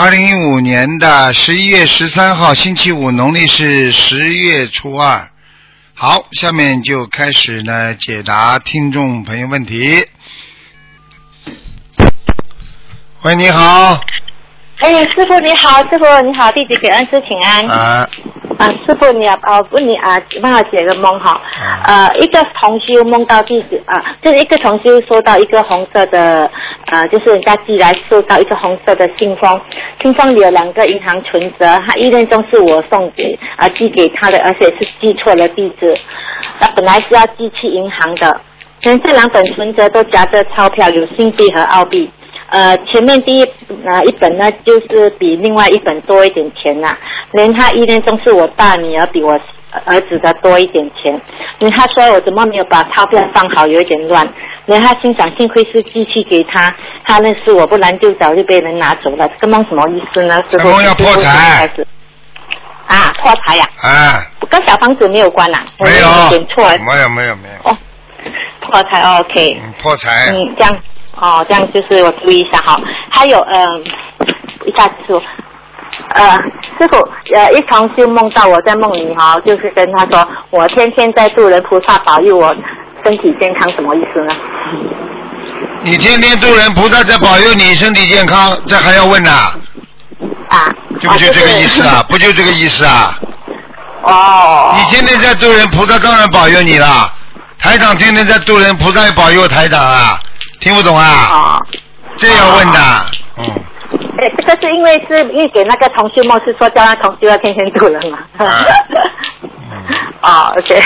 二零一五年的十一月十三号，星期五，农历是十月初二。好，下面就开始呢解答听众朋友问题。喂，你好。哎，师傅你好，师傅你好，弟子给恩师请安。啊。啊，师傅你啊，呃，问你啊，帮我解个梦哈。呃，一个同修梦到弟子啊，就是一个同修收到一个红色的，呃，就是人家寄来收到一个红色的信封，信封里有两个银行存折，他意念中是我送给啊寄给他的，而且是寄错了地址，那本来是要寄去银行的，因为这两本存折都夹着钞票，有新币和澳币。呃，前面第一呃一本呢，就是比另外一本多一点钱呐。连他一念中是我大女儿比我儿子的多一点钱，因为他说我怎么没有把钞票放好，有一点乱。连他心想，幸亏是寄去给他，他认识我，不然就早就被人拿走了。这个梦什么意思呢？这梦要破财。啊，破财呀！啊。跟小房子没有关呐。没有。点错。没有没有没有。哦，破财 OK。嗯，破财。嗯，这样。哦，这样就是我注意一下哈。还有嗯，一下子说，呃，师傅，呃，一同修梦到我在梦里哈，就是跟他说，我天天在度人，菩萨保佑我身体健康，什么意思呢？你天天度人，菩萨在保佑你身体健康，这还要问呐？啊。就不就这个意思啊？不就这个意思啊？哦。你天天在度人，菩萨当然保佑你了。台长天天在度人，菩萨也保佑台长啊。听不懂啊？啊，这样问的，嗯。哎，这个是因为是因为给那个同学梦是说叫他同学要天天渡人嘛。哦，OK。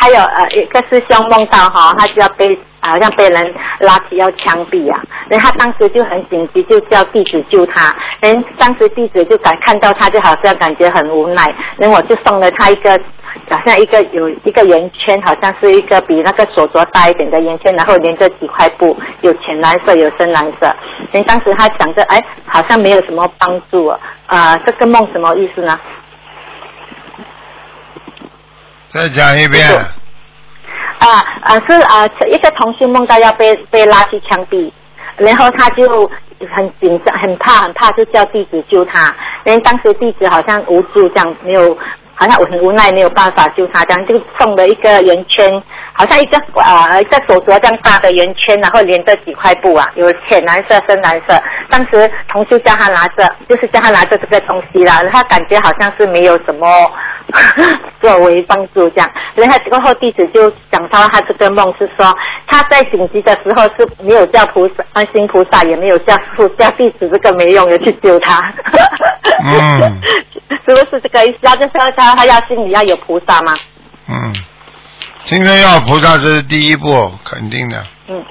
还有呃，一个师兄梦到哈，他就要被好像被人拉起要枪毙啊，然后他当时就很紧急，就叫弟子救他。人当时弟子就感看到他就好像感觉很无奈，然后我就送了他一个。好像一个有一个圆圈，好像是一个比那个手镯大一点的圆圈，然后连着几块布，有浅蓝色，有深蓝色。因当时他想着，哎，好像没有什么帮助啊。啊，这个梦什么意思呢？再讲一遍。啊啊，是啊，一个同学梦到要被被拉去枪毙，然后他就很紧张，很怕，很怕，就叫弟子救他。因为当时弟子好像无助，这样没有。好像我很无奈，没有办法救他，这样就送了一个圆圈，好像一个啊一个手镯这样大的圆圈，然后连着几块布啊，有浅蓝色、深蓝色。当时同修叫他拿着，就是叫他拿着这个东西啦，他感觉好像是没有什么 作为帮助这样。然后过后弟子就讲到他这个梦是说，他在紧急的时候是没有叫菩萨、观音菩萨，也没有叫父叫弟子，这个没用的去救他。嗯。是不是这个意思？要就是要他他要心里要有菩萨吗？嗯，今天要菩萨这是第一步，肯定的。嗯。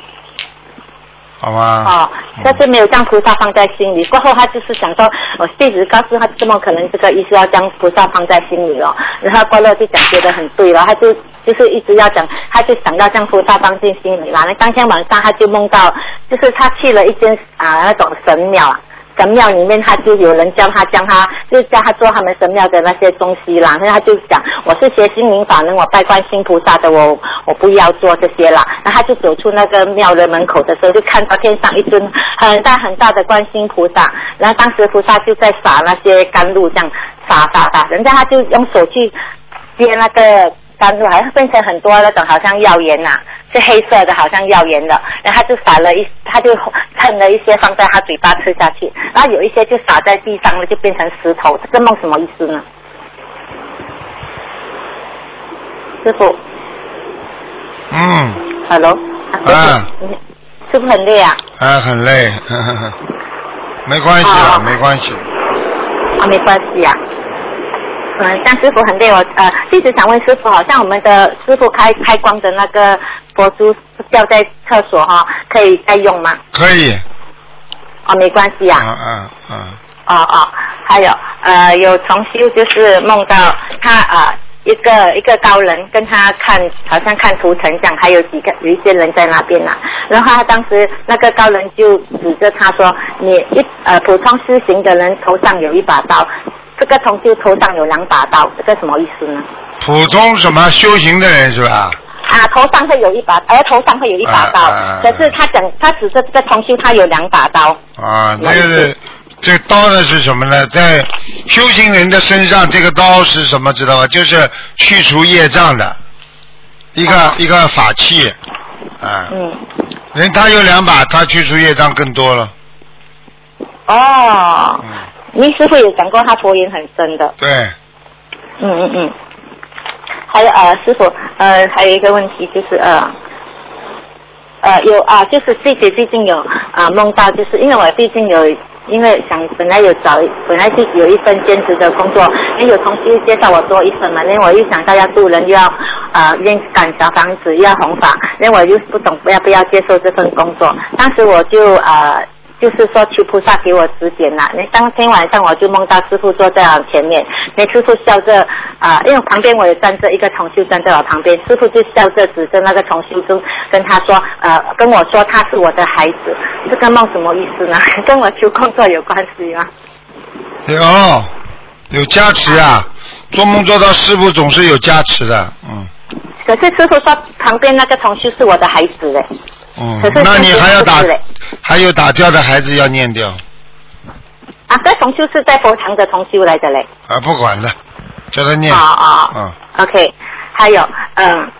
好吗？哦，但是没有将菩萨放在心里。过后他就是想说，我弟子告诉他，怎么可能这个意思要将菩萨放在心里哦。然后过了就讲觉得很对了，他就就是一直要讲，他就想要将菩萨放进心里了。那当天晚上他就梦到，就是他去了一间啊那种神庙啊。神庙里面，他就有人教他，教他就教他做他们神庙的那些东西啦。然后他就讲，我是学心灵法门，我拜观音菩萨的，我我不要做这些啦。然后他就走出那个庙的门口的时候，就看到天上一尊很大很大的观音菩萨。然后当时菩萨就在撒那些甘露，这样撒撒撒。人家他就用手去接那个甘露，还变成很多那种好像药盐呐。是黑色的，好像药盐的，然后他就撒了一，他就蹭了一些放在他嘴巴吃下去，然后有一些就撒在地上了，就变成石头。这个梦什么意思呢？师傅。嗯。Hello。啊。是不是很累啊？啊，很累，没关系啊，没关系。啊，没关系啊。嗯，像师傅很累，我呃一直想问师傅，好像我们的师傅开开光的那个佛珠掉在厕所哈，可以再用吗？可以。哦，没关系啊。嗯嗯嗯。哦哦，还有呃有重修就是梦到他啊一个一个高人跟他看，好像看图腾这样，还有几个有一些人在那边啊、然后他当时那个高人就指着他说：“你一呃普通修行的人头上有一把刀，这个同修头上有两把刀，这个什么意思呢？普通什么修行的人是吧？啊，头上会有一把，额头上会有一把刀，可是他讲他指着这个同修他有两把刀。啊，那个这刀呢是什么呢？在修行人的身上，这个刀是什么？知道吧？就是去除业障的一个、哦一个法器。啊，嗯，人他有两把，他去除业障更多了。哦，嗯，倪师傅有讲过他佛缘很深的。对，嗯嗯嗯。还有呃，师傅呃，还有一个问题就是呃。呃，有啊，就是自己最近有啊梦到，就是因为我最近有，因为想本来有找，本来就有一份兼职的工作，因为有同事介绍我多一份嘛，因为我又想到要渡人，又要啊练赶小房子，又要弘法，因为我又不懂要不要接受这份工作，当时我就呃就是说求菩萨给我指点啦。那当天晚上我就梦到师傅坐在我前面，那师傅笑着啊、因为旁边我也站着一个同修站在我旁边，师傅就笑着指着那个同修就跟他说，呃，跟我说他是我的孩子。这个梦什么意思呢？跟我求工作有关系吗？有有加持啊！做梦做到师傅总是有加持的，嗯可是师傅说旁边那个同修是我的孩子嘞。嗯，那你还要打还有打掉的孩子要念掉啊，这同修是在佛堂的同修来的嘞。啊，不管了，叫他念。啊啊嗯 OK，还有，嗯，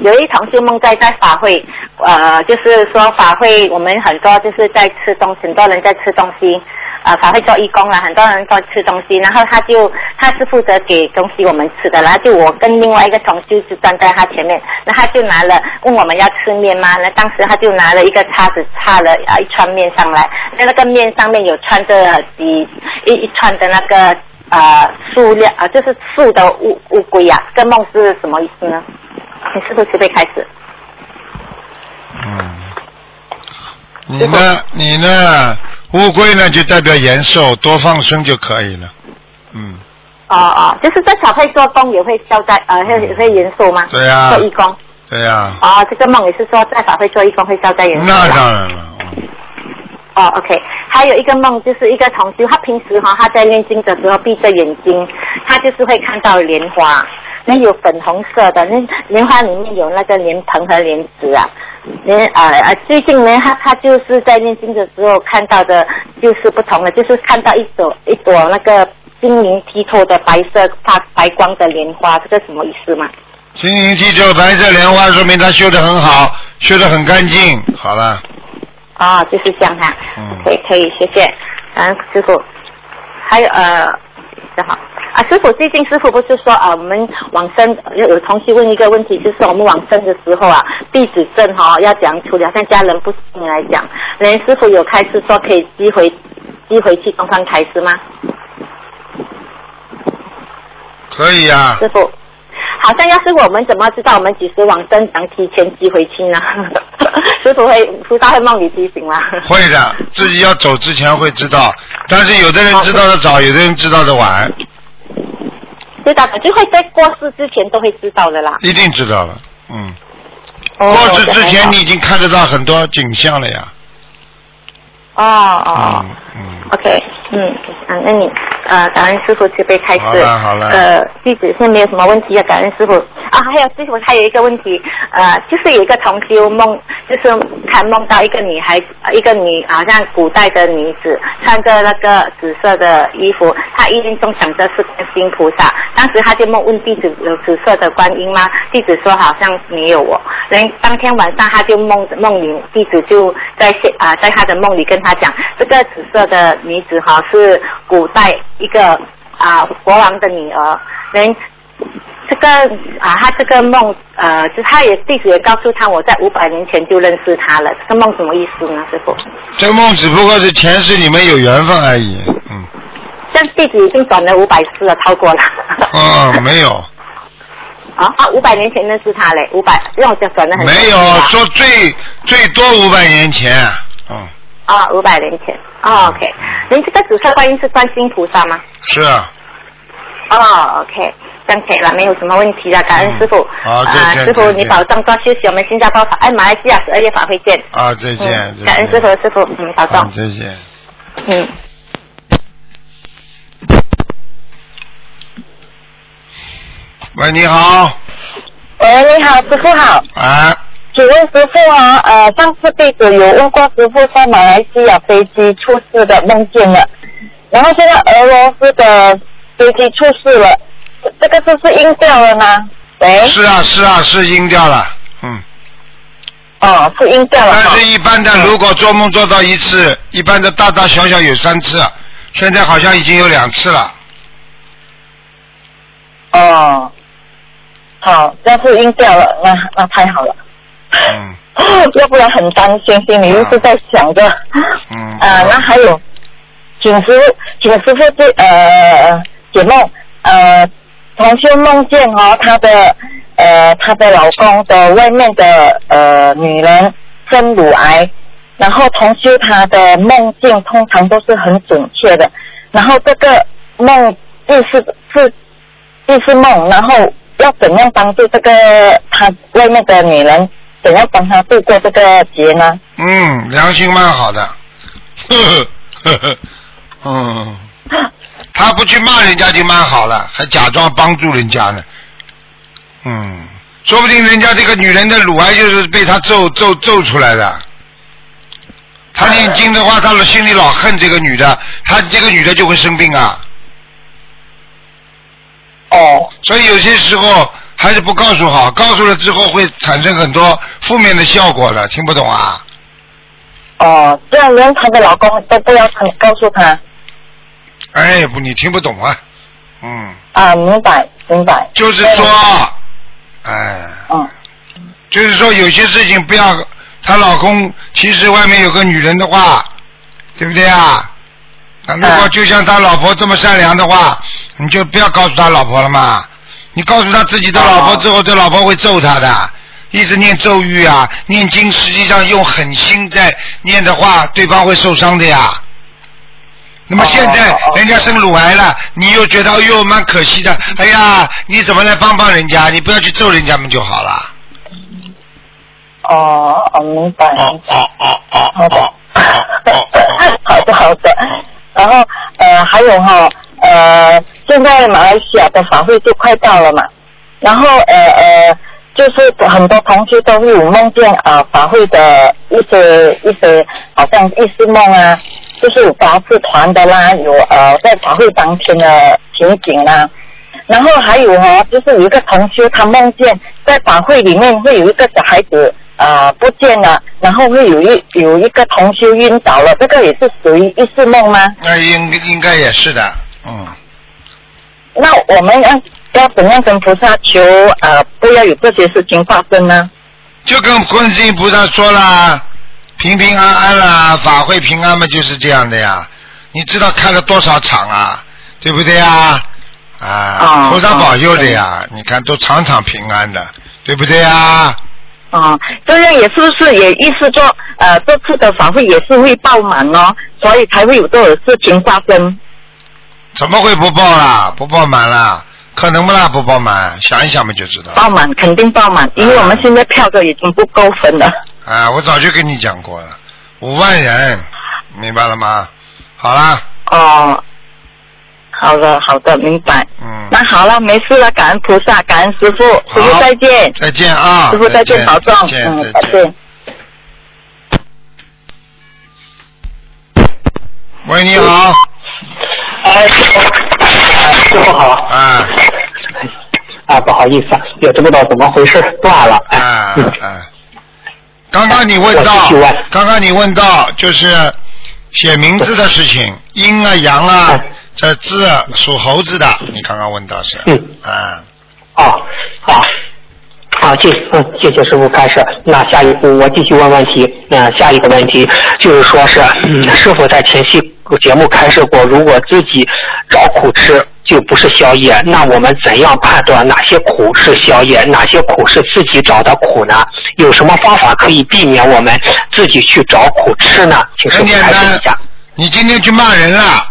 有一同修梦在在法会，呃，就是说法会我们很多就是在吃东西，很多人在吃东西，呃，法会做义工了，很多人在吃东西，然后他就他是负责给东西我们吃的，然后就我跟另外一个同修就站在他前面，那他就拿了问我们要吃面吗？那当时他就拿了一个叉子叉了啊一串面上来，那那个面上面有穿着几一一串的那个。呃，塑料啊、呃，就是树的乌乌龟呀、这梦是什么意思呢？你是不是备开始？嗯，你呢？你呢？乌龟呢，就代表延寿，多放生就可以了。嗯，哦哦，就是在小会做工也会消灾呃会会延寿吗？对呀做义工。对呀、哦，这个梦也是说在法会做义工会消灾延寿。那当然了。嗯哦，OK，还有一个梦，就是一个同学，他平时哈、他在念经的时候闭着眼睛，他就是会看到莲花，那有粉红色的，那莲花里面有那个莲蓬和莲子啊。莲呃呃，最近呢，他他就是在念经的时候看到的，就是不同的，就是看到一朵一朵那个晶莹剔透的白色发白光的莲花，这个什么意思吗？晶莹剔透白色莲花，说明他修得很好，修得很干净。好了，啊，就是这样哈。嗯可以可以，谢谢，感恩师傅。还有呃，正好啊，师傅最近师傅不是说啊，我们往生有有同学问一个问题，就是我们往生的时候啊，弟子证哈、要怎样处理？好像家人不信来讲，连师傅有开始说可以寄回寄回去东方台师吗？可以呀、师傅。好像要是我们怎么知道我们几时往生，想提前寄回去呢？师傅会菩萨会梦里提醒吗？会的，自己要走之前会知道，但是有的人知道的早，有的人知道的晚，知道的，就会在过世之前都会知道的啦。一定知道了。嗯，哦过世之前你已经看得到很多景象了呀。哦哦嗯嗯，，OK，嗯，啊，那你呃，感恩师傅慈悲开示。好了好了呃，弟子现在没有什么问题啊感恩师傅啊。还有师傅还有一个问题，呃，就是有一个同修梦，就是他梦到一个女孩，呃一个女好像古代的女子，穿着那个紫色的衣服，她一念中想着是观音菩萨。当时他就梦问弟子有紫色的观音吗？弟子说好像没有哦。然后当天晚上他就梦梦里，弟子就在现啊、在他的梦里跟他讲，这个紫色的女子哈是古代一个啊、国王的女儿。人这个啊，他这个梦呃，就他也弟子也告诉他，我在五百年前就认识他了。这个梦什么意思呢，师傅？这个梦只不过是前世你们有缘分而已。嗯，但弟子已经转了五百次了，超过了。嗯，没有，啊啊，五百年前认识他嘞，五百让我就转了很多没有，说最最多五百年前。嗯，啊，五百年前。哦，OK。您这个紫色观音是观世音菩萨吗？是啊，哦，OK。这样可以了，没有什么问题了，感恩师傅。好再啊，见师傅你保重多休息，我们新加坡法，哎，马来西亚十二月法会见。啊，再见。嗯，感恩师傅，师傅，嗯，保好，重。再见。嗯。喂，你好，喂，你好，师傅好。啊，请问师傅啊，呃，上次弟子有问过师傅在马来西亚飞机出事的梦见了，然后现在俄罗斯的飞机出事了，这个是不是阴掉了吗？喂，是啊，是啊，是阴掉了，嗯。哦，是阴掉了但是，一般的，如果做梦做到一次，一般的大大小小有三次，现在好像已经有两次了。哦，好，这是阴掉了，那那太好了，嗯要不然很担心，心里又是在想着。嗯。啊，那还有，请师傅，请师傅这呃解梦，呃，同修梦见哦，她的呃她的老公的外面的呃女人生乳癌，然后同修她的梦境通常都是很准确的，然后这个梦意思是意思梦，然后要怎样帮助这个她外面的女人，怎样帮他度过这个劫呢？嗯，良心蛮好的。呵呵呵呵，嗯，他不去骂人家就蛮好了，还假装帮助人家呢。嗯，说不定人家这个女人的乳癌就是被他揍揍揍出来的。他念经的话，他心里老恨这个女的，他这个女的就会生病啊。哦。所以有些时候还是不告诉好，告诉了之后会产生很多负面的效果的，听不懂啊？哦，这样连她的老公都不要她告诉她哎，不，你听不懂啊？嗯，啊，明白明白。就是说，哎，嗯，就是说有些事情不要，她老公其实外面有个女人的话，对不对啊？那如果就像他老婆这么善良的话，你就不要告诉他老婆了嘛。你告诉他自己的老婆之后，这老婆会揍他的。一直念咒语啊，念经，实际上用狠心在念的话，对方会受伤的呀。那么现在人家生乳癌了，你又觉得哎呦蛮可惜的，哎呀，你怎么来帮帮人家？你不要去揍人家们就好了。哦哦，明白。哦哦哦哦 好的，哦好的好的。然后呃还有哈呃，现在马来西亚的法会就快到了嘛，然后呃呃。就是很多同学都会有梦见啊法会的一些一些好像意识梦啊，就是有八字团的啦，有呃在法会当天的情景啦，然后还有哈、哦，就是有一个同学他梦见在法会里面会有一个小孩子啊、呃、不见了，然后会有一有一个同修晕倒了，这个也是属于意识梦吗？那应应该也是的，嗯。那我们要要怎样跟菩萨求呃不要有这些事情发生呢？就跟观世音菩萨说啦，平平安安啦，法会平安嘛，就是这样的呀。你知道开了多少场啊，对不对呀？啊，菩萨保佑的呀，你看都场场平安的，对不对呀？啊，这样也是不是也意思说呃这次的法会也是会爆满哦，所以才会有这种事情发生。怎么会不爆啦？不爆满啦？可能不啦？不爆满？想一想嘛就知道。爆满肯定爆满，因为我们现在票都已经不够分了。啊，我早就跟你讲过了，五万人，明白了吗？好啦。哦，好的好的，明白。嗯。那好了，没事了，感恩菩萨，感恩师傅，师傅再见。再见啊！师傅再见，保重。嗯，再见。喂，你好。哎，师傅，哎师傅好。啊。啊，不好意思，也不知道怎么回事断了。哎啊嗯啊！刚刚你问到刚刚你问到就是写名字的事情，阴啊阳啊哎，这字属猴子的，你刚刚问到是？嗯。啊，哦，好，好，谢嗯，谢谢师傅开始。那下一步我继续问问题。那下一个问题就是说是，嗯，师傅在前期节目开设过，如果自己找苦吃就不是宵夜，那我们怎样判断哪些苦是宵夜，哪些苦是自己找的苦呢？有什么方法可以避免我们自己去找苦吃呢？请师傅很简单。你今天去骂人了，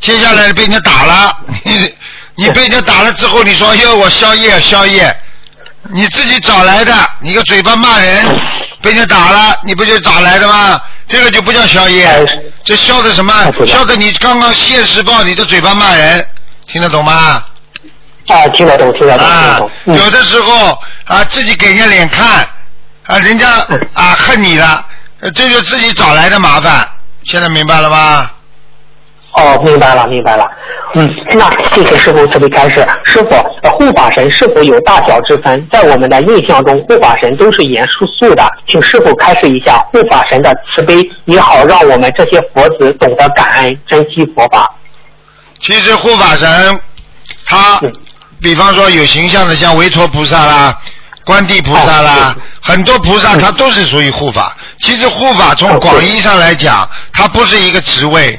接下来被人家打了，你 你被人家打了之后，你说要我宵夜宵夜，你自己找来的，你个嘴巴骂人，被人家打了，你不就找来的吗？这个就不叫宵夜哎，这消的什么哎不？知道消的你刚刚现实报你的嘴巴骂人，听得懂吗？啊，听得懂，听得懂，啊。，嗯有的时候啊，自己给人家脸看，啊，人家啊恨你了，就自己找来的麻烦。现在明白了吗？哦，明白了，明白了。嗯，那谢谢师傅慈悲开示。师傅，呃护法神是否有大小之分？在我们的印象中，护法神都是严肃肃的，请师傅开示一下护法神的慈悲，也好让我们这些佛子懂得感恩、珍惜佛法。其实护法神，他嗯比方说有形象的，像维陀菩萨啦、观地菩萨啦哦，很多菩萨他都是属于护法。其实护法从哦广义上来讲，它不是一个职位。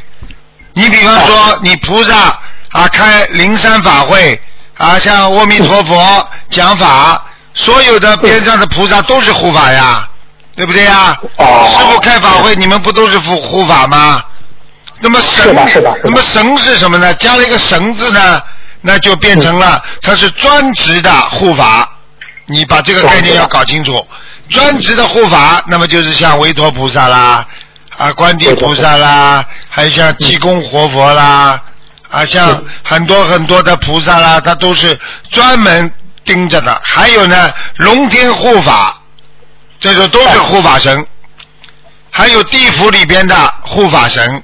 你比方说，你菩萨啊开灵山法会啊，像阿弥陀佛讲法，所有的边上的菩萨都是护法呀，对不对呀？哦师傅开法会，你们不都是护护法吗？那么神那么神是什么呢？加了一个神字呢，那就变成了它是专职的护法。你把这个概念要搞清楚，专职的护法，那么就是像维陀菩萨啦，啊，观地菩萨啦，还有像济公活佛啦，啊，像很多很多的菩萨啦，他都是专门盯着的。还有呢，龙天护法，这个都是护法神。还有地府里边的护法神，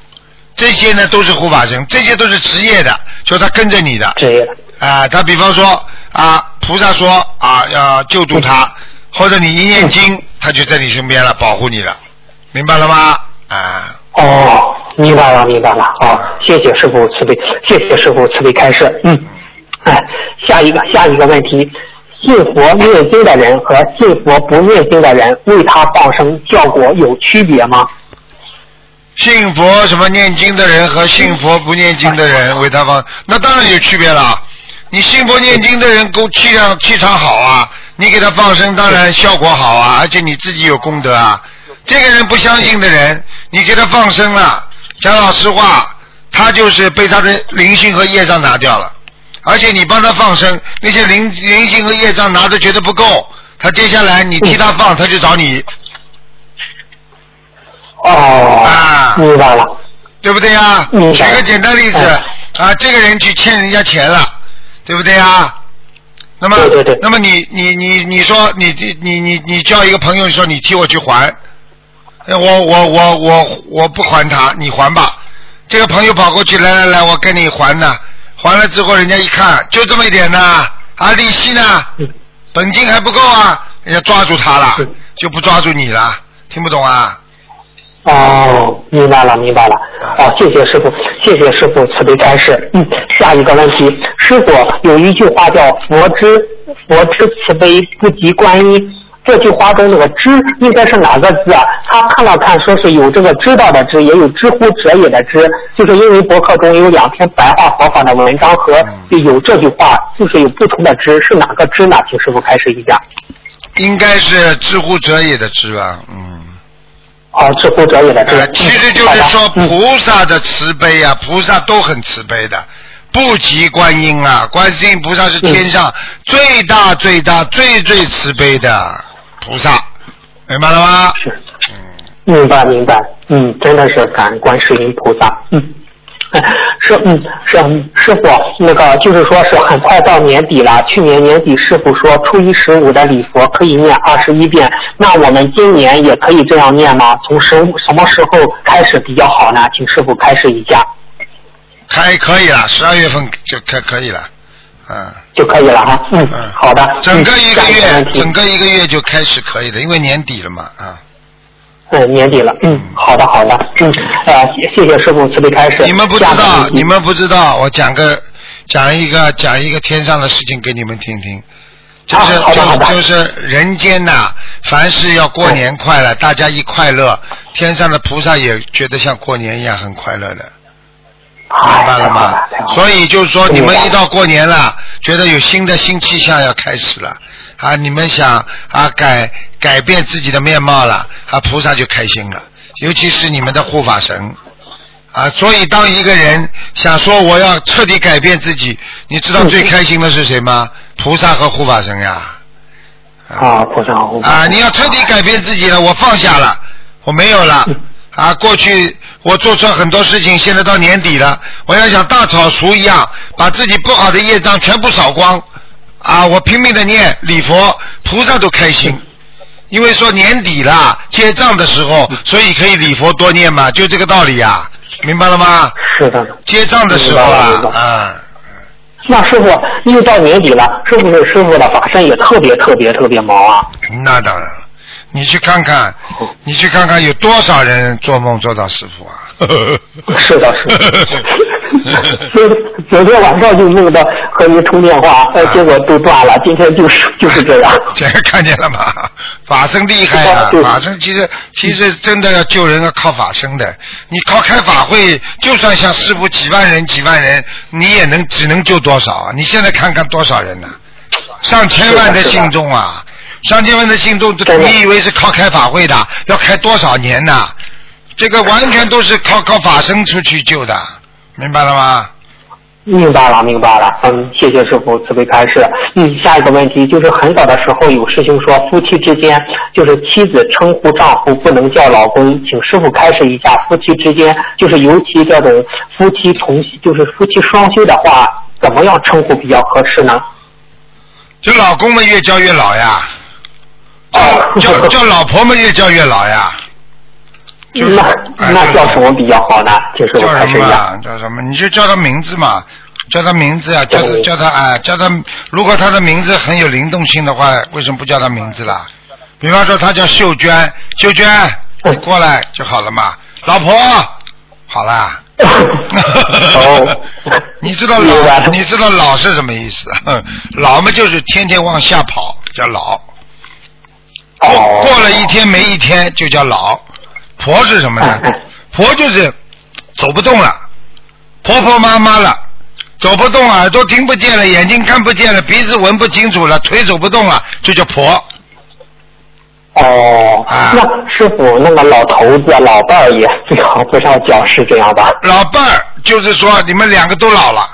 这些呢都是护法神，这些都是职业的，就他跟着你的。职业。啊，他比方说啊，菩萨说啊要救助他，或者你一念经，他就在你身边了，保护你了，明白了吗？啊，哦，明白了，明白了。好、谢谢师傅慈悲，谢谢师傅慈悲开示。嗯，哎，下一个下一个问题，信佛念经的人和信佛不念经的人为他放生效果有区别吗？信佛什么念经的人和信佛不念经的人为他放，那当然有区别了。你信佛念经的人够气量气场好啊，你给他放生当然效果好啊，而且你自己有功德啊。这个人不相信的人，你给他放生了，讲老实话，他就是被他的灵性和业障拿掉了，而且你帮他放生，那些灵灵性和业障拿的觉得不够，他接下来你替他放，他就找你，哦，啊。明白了。对不对呀？举个简单例子嗯。啊，这个人去欠人家钱了，对不对呀？那么，对对对。那么你你你你说你你你你你叫一个朋友，你说你替我去还，呃我我我我我不还他，你还吧。这个朋友跑过去，来来来，我跟你还呢。还了之后，人家一看就这么一点呢，啊，利息呢，嗯本金还不够啊，人家抓住他了，就不抓住你了，听不懂啊？哦，明白了，明白了。哦，谢谢师傅，谢谢师傅慈悲开示。嗯，下一个问题，师傅有一句话叫“佛之佛之慈悲不及观音”，这句话中那个“知”应该是哪个字啊？他看了看，说是有这个知道的“知”，也有知乎者也的“知”，就是因为博客中有两篇白话佛法的文章和有这句话，就是有不同的“知”，是哪个“知”呢？请师傅开始一下。应该是知乎者也的知吧，嗯。哦，知乎者也的“知”呃，其实就是说嗯菩萨的慈悲啊，菩萨都很慈悲的，不及观音啊，观世音菩萨是天上最大最大最最慈悲的菩萨，明白了吗？是，嗯明白明白，嗯，真的是感恩观世音菩萨，嗯。哎师嗯是嗯师傅，那个就是说是很快到年底了。去年年底师傅说初一十五的礼佛可以念二十一遍，那我们今年也可以这样念吗？从什什么时候开始比较好呢？请师傅开始一下开可以了，十二月份就可可以了，嗯。就可以了哈。嗯，嗯，好的。整个一个月整个一个月就开始可以的，因为年底了嘛，啊。嗯，年底了，嗯，好的好的，嗯，呃，谢谢谢师傅慈悲开示。你们不知道，你们不知道，我讲个讲一个讲一个天上的事情给你们听听。就是、就就是人间呐、凡事要过年快乐，大家一快乐，天上的菩萨也觉得像过年一样很快乐的，明哎白了吗所以就是说，你们一到过年了，觉得有新的新气象要开始了啊，你们想啊改改变自己的面貌了啊，菩萨就开心了，尤其是你们的护法神啊，所以当一个人想说我要彻底改变自己，你知道最开心的是谁吗？菩萨和护法神呀。啊，菩萨和护法。啊，你要彻底改变自己了，我放下了，我没有了。啊，过去我做错很多事情，现在到年底了，我要像大扫除一样，把自己不好的业障全部扫光。啊，我拼命的念礼佛，菩萨都开心，因为说年底了结账的时候，所以可以礼佛多念嘛，就这个道理呀，明白了吗？是的。结账的时候啊，啊。那师傅又到年底了，是不是师傅的法身也特别特别特别忙啊？那当然了，你去看看，你去看看有多少人做梦做到师傅啊？是的，是的。昨昨天晚上就梦到和你通电话，呃，结果都断了。今天就是 就是这样。这看见了吗？法身厉害啊！法身其实其实真的要救人要靠法身的。你靠开法会，就算像师傅几万人几万人，你也能只能救多少啊？你现在看看多少人呢？上千万的信众啊！上千万的信众，你以为是靠开法会的？要开多少年呢？这个完全都是靠靠法身出去救的，明白了吗？明白了，明白了。嗯，谢谢师傅慈悲开示。嗯，下一个问题就是很早的时候有师兄说夫妻之间就是妻子称呼丈夫不能叫老公，请师傅开示一下夫妻之间就是尤其这种夫妻同就是夫妻双修的话，怎么样称呼比较合适呢？就老公们越叫越老呀，叫叫老婆嘛越叫越老呀。就那那叫什么比较好呢？就是叫什么？叫什么？你就叫他名字嘛，叫他名字啊，叫他叫他啊，叫他。如果他的名字很有灵动性的话，为什么不叫他名字啦？比方说他叫秀娟，秀娟，你过来就好了嘛。老婆，好啦。哦，你知道老你知道老是什么意思？老嘛就是天天往下跑，叫老。过过了一天没一天就叫老。婆是什么呢？婆就是走不动了，婆婆妈妈了，走不动，耳朵听不见了，眼睛看不见了，鼻子闻不清楚了，腿走不动了，就叫婆。哦，那师傅，那个老头子、老伴儿也最好不要叫，是这样吧？老伴儿就是说你们两个都老了，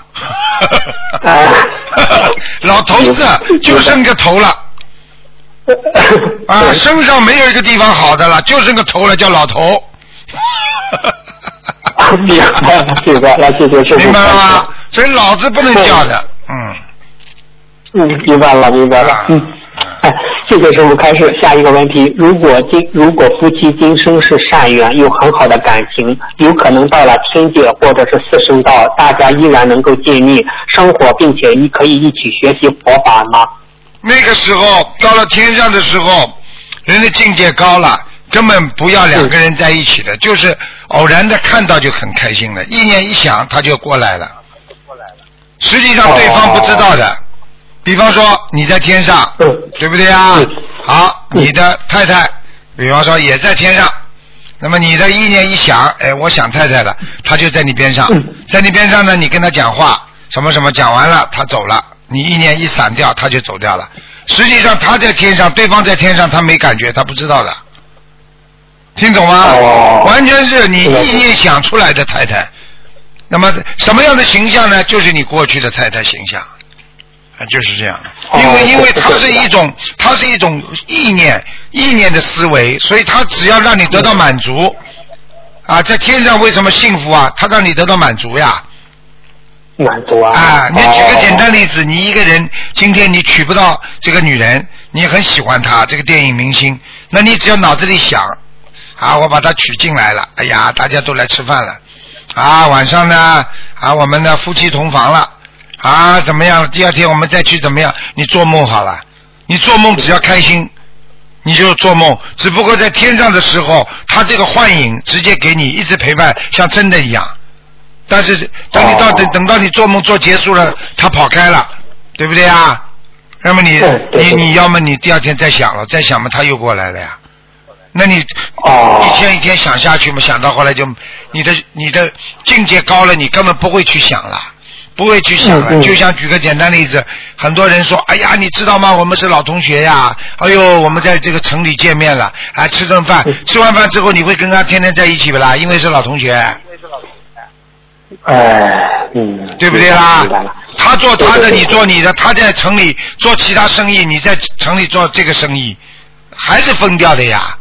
老头子就剩个头了。啊，身上没有一个地方好的了，就剩个头了，叫老头。明白了，明白了，谢谢师傅。明白了吗？所以老子不能叫的，嗯。嗯，明白了，明白了。嗯。哎，谢谢师傅开始。下一个问题：如果今如果夫妻今生是善缘，有很好的感情，有可能到了天界或者是四圣道，大家依然能够建立生活，并且你可以一起学习佛法吗？那个时候到了天上的时候，人的境界高了，根本不要两个人在一起的，就是偶然的看到就很开心了，意念一想他就过来了。实际上对方不知道的，比方说你在天上，对不对啊？好，你的太太，比方说也在天上，那么你的意念一想，哎，我想太太了，他就在你边上，在你边上呢，你跟他讲话，什么什么讲完了，他走了。你意念一散掉，他就走掉了。实际上他在天上，对方在天上，他没感觉，他不知道的。听懂吗？完全是你意念想出来的太太。那么什么样的形象呢？就是你过去的太太形象，啊，就是这样。因为因为它是一种，它是一种意念，意念的思维，所以它只要让你得到满足，啊，在天上为什么幸福啊？它让你得到满足呀。满足啊！啊，你举个简单例子，你一个人今天你娶不到这个女人，你很喜欢她这个电影明星，那你只要脑子里想，啊，我把她娶进来了，哎呀，大家都来吃饭了，啊，晚上呢，啊，我们的夫妻同房了，啊，怎么样？第二天我们再去怎么样？你做梦好了，你做梦只要开心，你就做梦，只不过在天上的时候，他这个幻影直接给你一直陪伴，像真的一样。但是等你到等等到你做梦做结束了，他跑开了，对不对啊？那么你你你要么你第二天再想了，再想嘛他又过来了呀。那你一天一天想下去嘛，想到后来就你的你的境界高了，你根本不会去想了，不会去想了。就像举个简单例子，很多人说，哎呀，你知道吗？我们是老同学呀，哎呦，我们在这个城里见面了，啊，吃顿饭，吃完饭之后你会跟他天天在一起不啦？因为是老同学。哎，嗯，对不对啦明白了。？他做他的，你做你的，他在城里做其他生意，你在城里做这个生意，还是分掉的呀。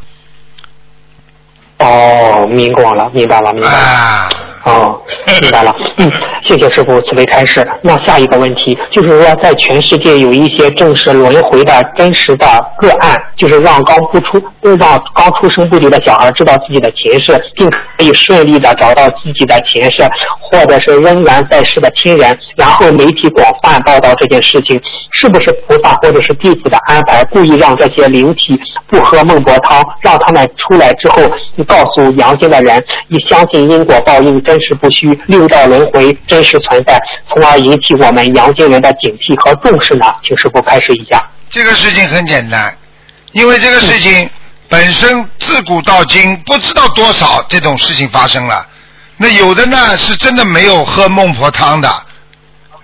哦，明光了，明白了，明白了。啊，哦，明白了。嗯，谢谢师傅慈悲开示。那下一个问题就是说，在全世界有一些正是轮回的真实的个案，就是让刚不出、让刚出生不久的小孩知道自己的前世，并可以顺利的找到自己的前世，或者是仍然在世的亲人，然后媒体广泛报道这件事情，是不是菩萨或者是弟子的安排，故意让这些灵体不喝孟婆汤，让他们出来之后，告诉阳间的人，你相信因果报应真实不虚，六道轮回真实存在，从而引起我们阳间人的警惕和重视呢？请师傅开始一下。这个事情很简单，因为这个事情本身自古到今不知道多少这种事情发生了。那有的呢是真的没有喝孟婆汤的，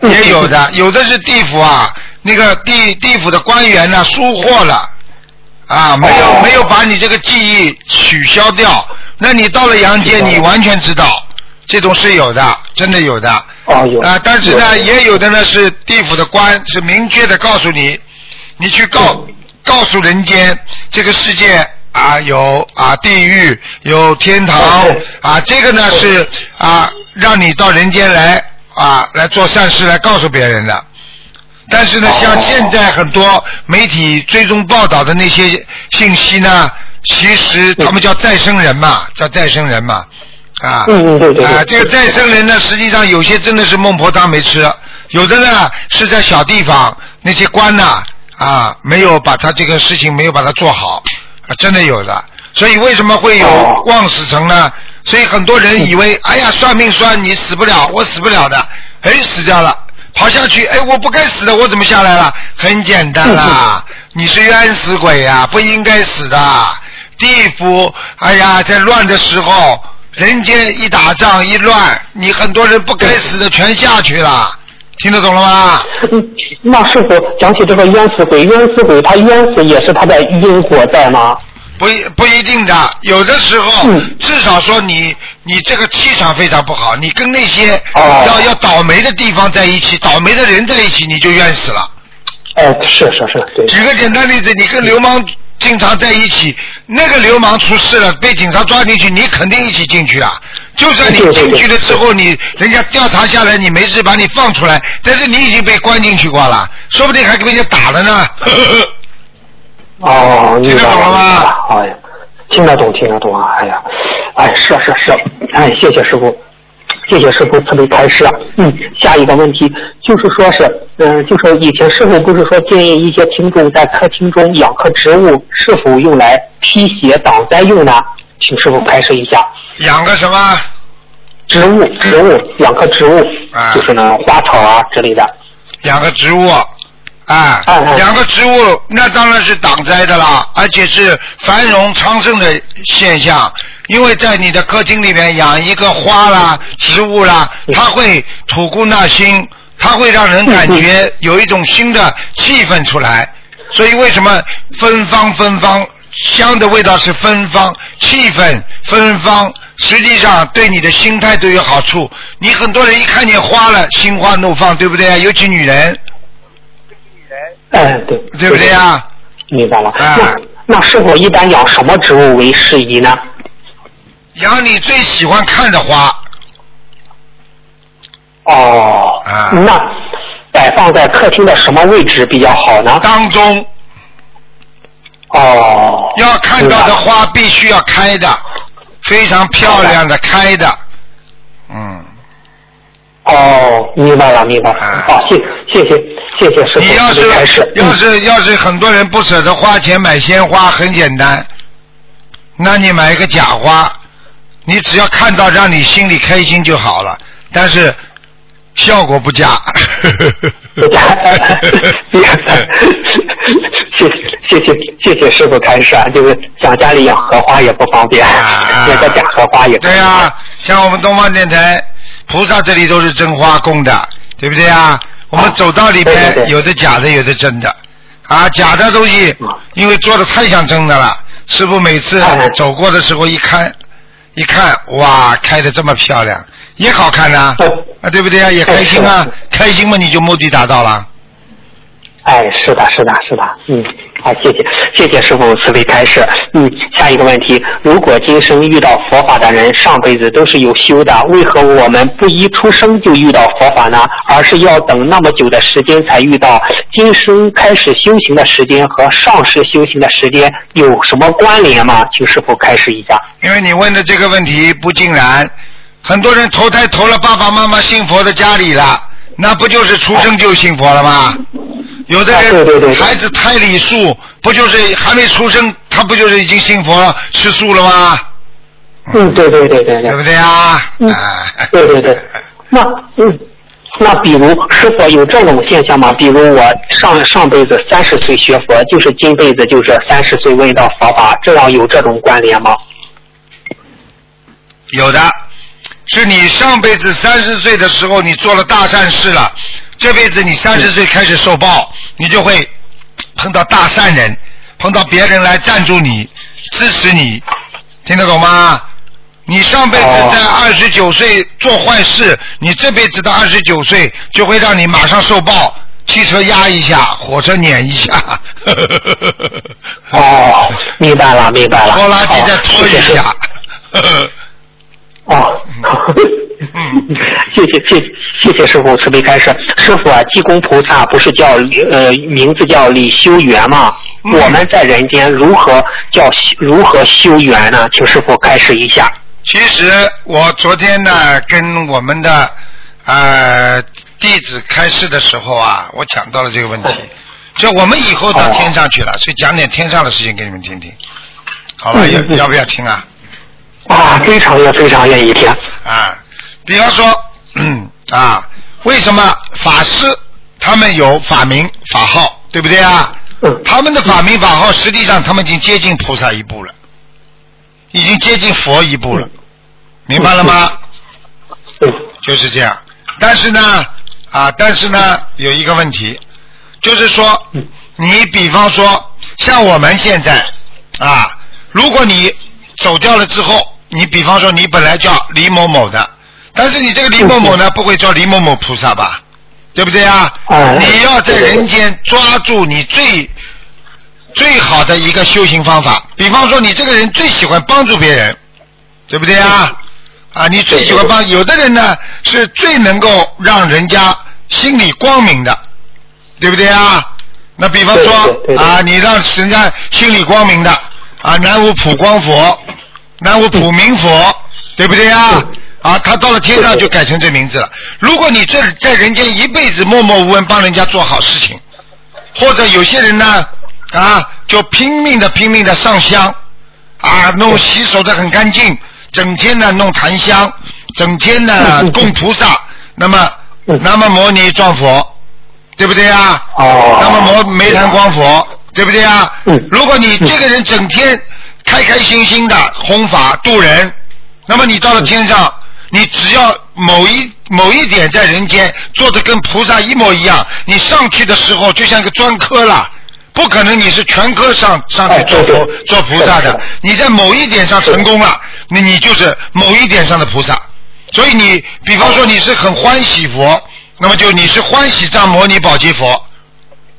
也有的，有的是地府啊，那个地地府的官员呢疏忽了，啊，没有、哦没有把你这个记忆取消掉，那你到了阳间，你完全知道，这种是有的，真的有的。哦，有。啊，但是呢，有也有的呢是地府的官是明确的告诉你，你去告告诉人间这个世界啊有啊地狱有天堂对。啊，这个呢是啊让你到人间来啊来做善事来告诉别人的。但是呢，哦。像现在很多媒体追踪报道的那些信息呢，其实他们叫再生人嘛，叫再生人嘛，啊，嗯嗯对对对啊，这个再生人呢，实际上有些真的是孟婆汤没吃，有的呢是在小地方那些官呐啊没有把他这个事情没有把它做好，啊，真的有的。所以为什么会有望死城呢？所以很多人以为，哎呀，算命算你死不了，我死不了的，哎，死掉了。跑下去，哎，我不该死的，我怎么下来了？很简单啦，你是冤死鬼呀、不应该死的。地府，哎呀，在乱的时候，人间一打仗一乱，你很多人不该死的全下去了，听得懂了吗？嗯，那师傅讲起这个冤死鬼，冤死鬼他冤死也是他的因果在吗？不一不一定的，有的时候、嗯至少说你你这个气场非常不好，你跟那些、哦要要倒霉的地方在一起，倒霉的人在一起，你就冤死了。哎，是是是，对。举个简单例子，你跟流氓经常在一起，那个流氓出事了，被警察抓进去，你肯定一起进去啊。就算你进去了之后，你人家调查下来，你没事把你放出来，但是你已经被关进去过了，说不定还被人家打了呢。哦，听得懂了吗哎呀，听得懂，听得懂啊！哎呀，哎，是啊是啊是啊，哎，谢谢师傅，谢谢师傅慈悲开示啊。嗯，下一个问题就是说是，嗯、就是以前师傅不是说建议一些听众在客厅中养棵植物，是否用来辟邪挡灾用呢？请师傅开示一下。养个什么？植物，植物，养棵植物，啊就是呢花草啊之类的。养个植物，啊养个植物，那当然是挡灾的啦，而且是繁荣昌盛的现象。因为在你的客厅里面养一个花啦、植物啦，它会吐故纳新，它会让人感觉有一种新的气氛出来。所以为什么芬芳芬芳香的味道是芬芳，气氛芬芳，实际上对你的心态都有好处。你很多人一看见花了，心花怒放，对不对？尤其女人，哎，对，对不对呀？明白了。啊那那师傅一般养什么植物为适宜呢？养你最喜欢看的花，哦，啊。那摆放在客厅的什么位置比较好呢？当中。哦，要看到的花必须要开的，非常漂亮的开的，嗯。哦，明白了，明白了。啊。好，谢谢谢谢谢师傅你要是要嗯。是要是很多人不舍得花钱买鲜花，很简单，那你买一个假花，你只要看到让你心里开心就好了，但是效果不佳。不加，谢谢谢谢谢师傅开示啊，就是想家里养荷花也不方便，啊养个假荷花也对呀、像我们东方电台菩萨这里都是真花供的，对不对啊？我们走到里对面对对。有的假的，有的真的，啊，假的东西嗯。因为做的太像真的了，师傅每次哎。走过的时候一看，一看哇，开的这么漂亮，也好看呐、对不对啊？也开心啊，开心嘛，你就目的达到了。哎，是的，是的，是的，嗯，好，谢谢，谢谢师傅慈悲开示。嗯，下一个问题，如果今生遇到佛法的人上辈子都是有修的，为何我们不一出生就遇到佛法呢？而是要等那么久的时间才遇到？今生开始修行的时间和上世修行的时间有什么关联吗？请师傅开示一下。因为你问的这个问题不尽然，很多人投胎投了爸爸妈妈信佛的家里了，那不就是出生就信佛了吗？有的啊对对对人对孩子胎里素，不就是还没出生，他不就是已经信佛了吃素了吗？嗯，对对对对对对不。对啊？嗯啊对对对，那嗯，那比如是否有这种现象吗？比如我上上辈子三十岁学佛，就是今辈子就是三十岁闻到佛法，这样有这种关联吗？有的，是你上辈子三十岁的时候你做了大善事了，这辈子你三十岁开始受报，你就会碰到大善人，碰到别人来赞助你、支持你，听得懂吗？你上辈子哦在二十九岁做坏事，你这辈子到二十九岁就会让你马上受报，汽车压一下，火车碾一下，哦，明白了，明白了。拖拉机再拖一谢谢下。哦，嗯 谢谢谢谢谢师傅慈悲开示。师傅啊，济公菩萨不是叫呃名字叫李修缘吗？嗯我们在人间如何叫如何修缘呢？请师傅开示一下。其实我昨天呢，跟我们的呃弟子开示的时候啊，我讲到了这个问题。就我们以后到天上去了，所以讲点天上的事情给你们听听，好吧？要要不要听啊？啊，非常愿非常愿意听。啊，比方说，嗯啊，为什么法师他们有法名法号，对不对啊？嗯他们的法名法号，实际上他们已经接近菩萨一步了，已经接近佛一步了，明白了吗？嗯就是这样。但是呢，啊，但是呢，有一个问题，就是说嗯，你比方说，像我们现在啊，如果你走掉了之后，你比方说你本来叫李某某的，但是你这个李某某呢，不会叫李某某菩萨吧？对不对啊？哎你要在人间抓住你最最好的一个修行方法，比方说你这个人最喜欢帮助别人，对不对啊？啊，你最喜欢帮，有的人呢是最能够让人家心里光明的，对不对啊？那比方说啊，你让人家心里光明的啊，南无普光佛，南无普明佛，对。不对啊？啊，他到了天上就改成这名字了。如果你这在人间一辈子默默无闻帮人家做好事情，或者有些人呢啊，就拼命的拼命的上香啊，弄洗手的很干净，整天呢弄檀香，整天呢供菩萨，那么嗯那么摩尼撞佛，对不对啊？哦。那么摩煤檀光佛，对不对啊？嗯如果你这个人整天开开心心的弘法度人，那么你到了天上，你只要某一某一点在人间做的跟菩萨一模一样，你上去的时候就像一个专科了。不可能你是全科上上去做佛做菩萨的，你在某一点上成功了，那你就是某一点上的菩萨。所以你比方说你是很欢喜佛，那么就你是欢喜藏摩尼宝积佛，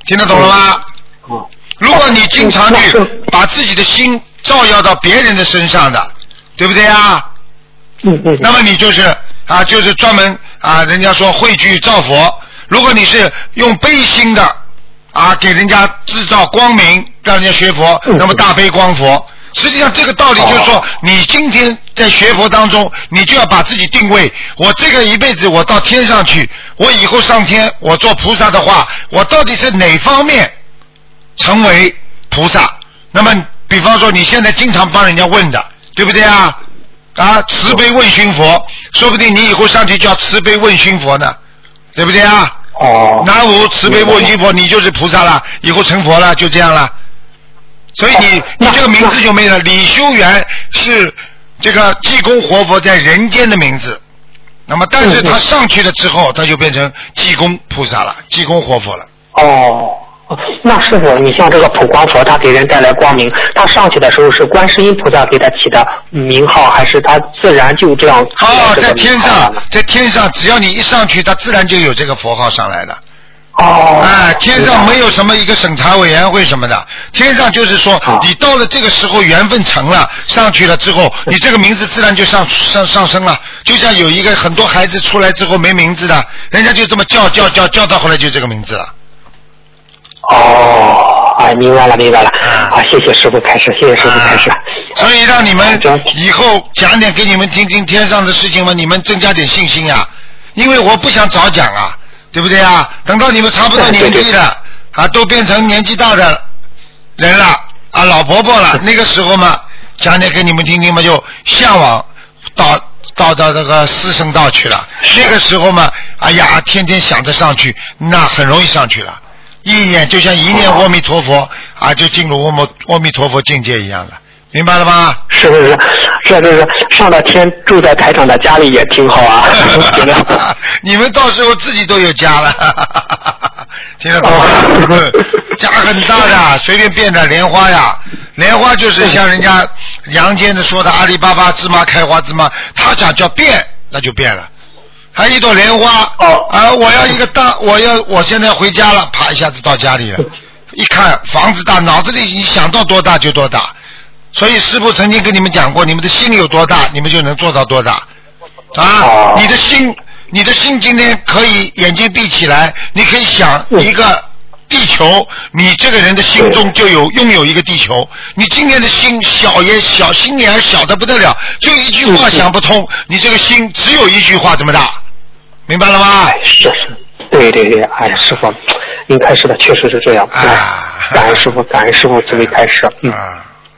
听得懂了吗？哦。如果你经常去把自己的心照耀到别人的身上的，对不对啊？嗯嗯那么你就是啊，就是专门啊，人家说汇聚造佛。如果你是用悲心的啊，给人家制造光明，让人家学佛，嗯那么大悲光佛。实际上这个道理就是说哦，你今天在学佛当中，你就要把自己定位，我这个一辈子我到天上去，我以后上天，我做菩萨的话，我到底是哪方面成为菩萨？那么，比方说你现在经常帮人家问的，对不对啊？啊，慈悲问心佛，说不定你以后上去叫慈悲问心佛呢，对不对啊？哦南无慈悲问心佛，你就是菩萨了，以后成佛了，就这样了。所以你你这个名字就没了。李修缘是这个济公活佛在人间的名字，那么但是他上去了之后，他就变成济公菩萨了，济公活佛了。哦 那师傅，你像这个普光佛，他给人带来光明，他上去的时候是观世音菩萨给他起的名号，还是他自然就这样？哦，在天上，在天上，只要你一上去，他自然就有这个佛号上来的。哦。哎，天上没有什么一个审查委员会什么的，天上就是说，你到了这个时候缘分成了，上去了之后，你这个名字自然就上上上升了。就像有一个很多孩子出来之后没名字的，人家就这么叫叫叫叫到后来就这个名字了。哦，哎，明白了，明白了。啊，谢谢师傅开始，谢谢师傅开始。所以让你们以后讲点给你们听听天上的事情嘛，你们增加点信心呀。因为我不想早讲啊，对不对啊？等到你们差不多年纪了，啊，都变成年纪大的人了，啊，老婆婆了，那个时候嘛，讲点给你们听听嘛，就向往到到到这个四圣道去了。那个时候嘛，哎呀，天天想着上去，那很容易上去了。一念就像一念阿弥陀佛啊，就进入阿弥阿弥陀佛境界一样的，明白了吗？是是是，是是是，上了天住在台长的家里也挺好啊。你们到时候自己都有家了，听得懂吗？家很大的，随便变的莲花呀，莲花就是像人家阳间的说的阿里巴巴芝麻开花芝麻，他想叫变，那就变了。还有一朵莲花哦啊！我要一个大，我要我现在回家了，啪一下子到家里了，一看房子大，脑子里你想到多大就多大。所以师傅曾经跟你们讲过，你们的心有多大，你们就能做到多大啊！你的心，你的心今天可以眼睛闭起来，你可以想一个地球，你这个人的心中就有拥有一个地球。你今天的心小也小，心眼小的不得了，就一句话想不通，你这个心只有一句话这么大。明白了吗？是是，对对对，哎呀，师傅，您开始的确实是这样。啊，感恩师傅，感恩师傅慈悲开始。嗯，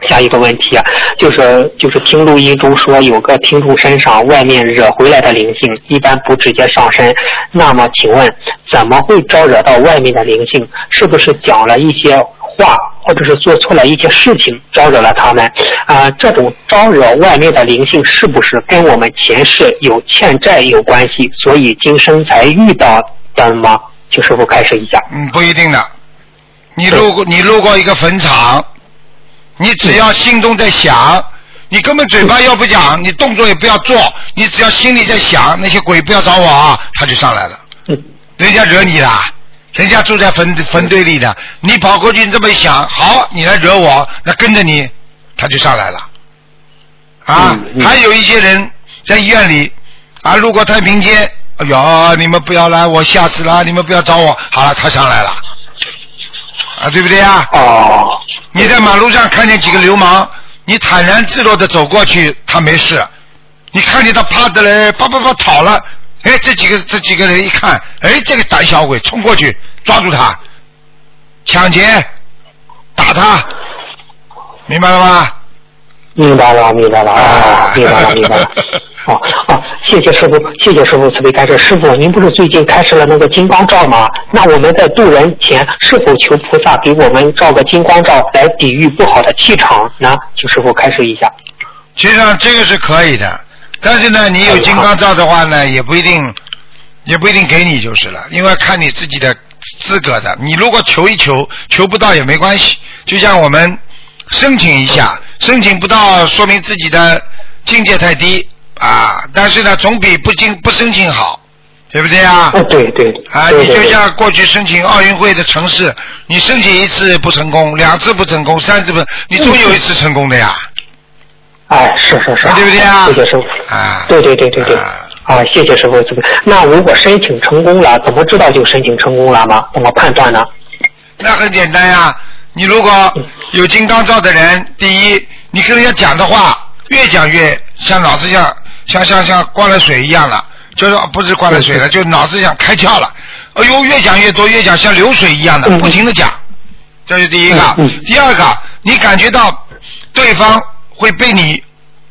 下一个问题啊，就是就是听录音中说有个听众身上外面惹回来的灵性，一般不直接上身。那么请问，怎么会招惹到外面的灵性？是不是讲了一些？话，或者是做错了一些事情，招惹了他们啊！这种招惹外面的灵性，是不是跟我们前世有欠债有关系？所以今生才遇到的吗？请师傅开始一下。嗯，不一定的。你路过你路过一个坟场，你只要心中在想，你根本嘴巴要不讲，你动作也不要做，你只要心里在想，那些鬼不要找我啊，他就上来了。嗯。人家惹你了。人家住在坟坟堆里的，你跑过去这么一想，好，你来惹我，那跟着你，他就上来了。啊，还有一些人在医院里啊，路过太平间，哎呦，你们不要来，我吓死了，你们不要找我。好了，他上来了，啊，对不对呀？哦。你在马路上看见几个流氓，你坦然自若的走过去，他没事。你看见他怕的嘞，啪啪啪跑了。哎，这几个这几个人一看，哎，这个胆小鬼冲过去抓住他，抢劫，打他，明白了吗？明白了，明白了啊，明白了，明白了。哦哦，谢谢师傅，谢谢师傅慈悲开示。师傅，您不是最近开始了那个金光罩吗？那我们在渡人前，是否求菩萨给我们照个金光罩来抵御不好的气场呢？请师傅开示一下。实际上，这个是可以的。但是呢，你有金刚罩的话呢，也不一定，也不一定给你就是了，因为看你自己的资格的。你如果求一求，求不到也没关系，就像我们申请一下，申请不到说明自己的境界太低啊。但是呢，总比不经不申请好，对不对啊？啊，对对。啊，你就像过去申请奥运会的城市，你申请一次不成功，两次不成功，三次不，你总有一次成功的呀。哎，是是是，对不对啊？谢谢师傅。啊，对对对对对。啊，谢谢师傅。那如果申请成功了，怎么知道就申请成功了吗？怎么判断呢？那很简单呀，你如果有金刚罩的人，第一，你跟人家讲的话，越讲越像脑子像像像像灌了水一样了，就是不是灌了水了，就脑子像开窍了。哎呦，越讲越多，越讲像流水一样的，不停的讲，这是第一个。第二个，你感觉到对方。会被你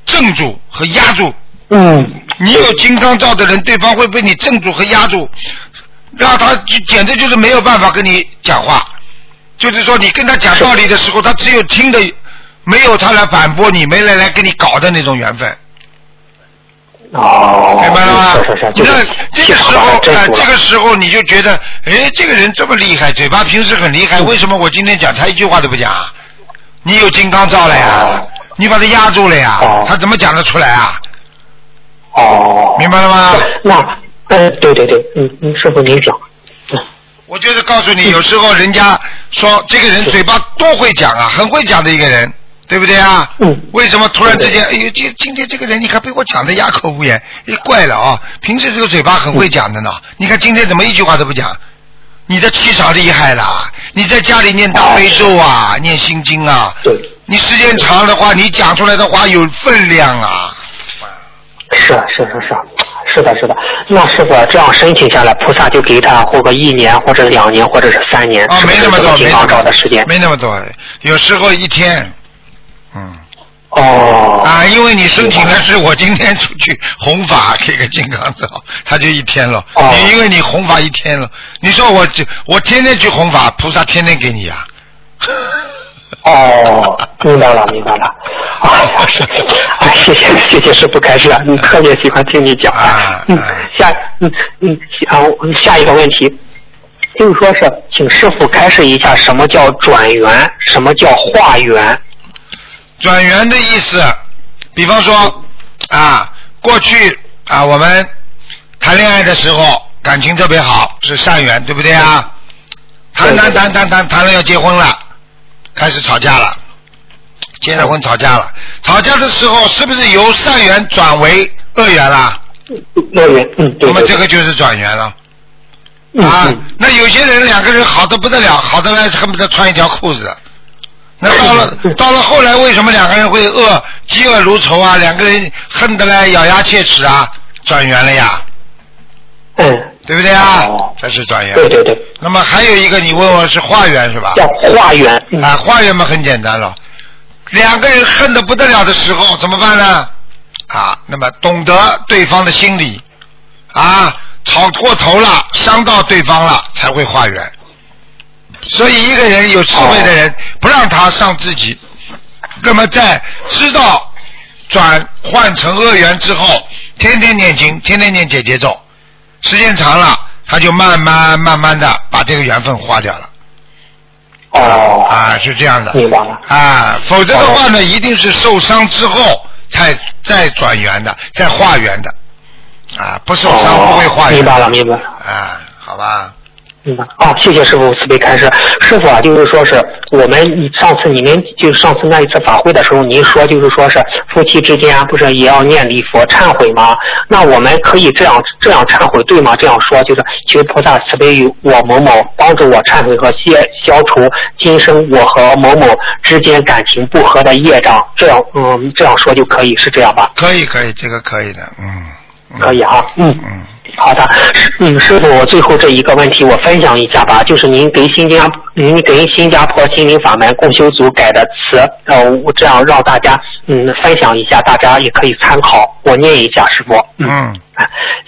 镇住和压住。嗯。你有金刚罩的人，对方会被你镇住和压住，让他就简直就是没有办法跟你讲话。就是说，你跟他讲道理的时候，他只有听的，没有他来反驳你，没来来跟你搞的那种缘分。哦，明白了吗？是是是，那这个时候啊、它镇住了这个时候你就觉得，哎，这个人这么厉害，嘴巴平时很厉害，为什么我今天讲他一句话都不讲啊？你有金刚罩了呀，哦你把他压住了呀，哦他怎么讲得出来啊？哦，明白了吗？那，嗯，对对对，嗯嗯，师傅您讲，嗯我就是告诉你，有时候人家说这个人嘴巴多会讲啊，很会讲的一个人，对不对啊？嗯为什么突然之间，哎呦，今今天这个人，你看被我讲的哑口无言，也，怪了啊！平时这个嘴巴很会讲的呢，你看今天怎么一句话都不讲？你的气场厉害了，你在家里念大悲咒啊，念心经啊，对，你时间长的话，你讲出来的话有分量啊。是是是是，是的，是的。那师傅这样申请下来，菩萨就给他活个一年或者两年或者是三年，啊，没那么多，没那么的时间？没那么多，有时候一天，嗯。哦，啊，因为你申请的是我今天出去弘法给个金刚罩，他就一天了。哦你因为你弘法一天了，你说我这我天天去弘法，菩萨天天给你呀、哦，明白了，明白了。哎呀，是，哎，谢谢谢谢师傅开示啊，你特别喜欢听你讲。嗯啊嗯，下嗯嗯啊，下一个问题，就是说是请师傅开示一下什么叫转缘，什么叫化缘。转缘的意思，比方说啊，过去啊我们谈恋爱的时候感情特别好，是善缘，对不对啊？谈谈谈谈谈谈了要结婚了，开始吵架了，结了婚吵架了，吵架的时候是不是由善缘转为恶缘啦？恶缘，那么这个就是转缘了嗯啊嗯。那有些人两个人好的不得了，好的来恨不得穿一条裤子。那到了嗯到了后来，为什么两个人会恶嫉恶如仇啊？两个人恨得来咬牙切齿啊？转缘了呀，嗯，对不对啊哦？这是转缘。对对对，那么还有一个，你问我是化缘是吧？叫化缘。嗯啊，化缘嘛很简单了，两个人恨得不得了的时候怎么办呢？啊，那么懂得对方的心理，啊，吵过头了，伤到对方了，才会化缘。所以一个人有智慧的人，不让他伤自己，那么在知道转换成恶缘之后，天天念经，天天念姐姐咒，时间长了，他就慢慢慢慢的把这个缘分化掉了。哦，啊，是这样的。明白了。啊，否则的话呢，一定是受伤之后才再转缘的，再化缘的。啊，不受伤不会化缘。哦明白了，明白了。啊，好吧。明白哦，谢谢师傅慈悲开示。师傅啊，就是说是我们上次你们就上次那一次法会的时候，您说就是说是夫妻之间不是也要念礼佛忏悔吗？那我们可以这样这样忏悔对吗？这样说就是求菩萨慈悲于我某某，帮助我忏悔和消消除今生我和某某之间感情不和的业障。这样嗯这样说就可以是这样吧？可以可以，这个可以的，嗯。嗯可以哈，嗯。嗯。好的，嗯，师傅，我最后这一个问题我分享一下吧，就是您给新加您给新加坡心灵法门共修组改的词，呃，我这样让大家嗯分享一下，大家也可以参考。我念一下，师傅。嗯。啊，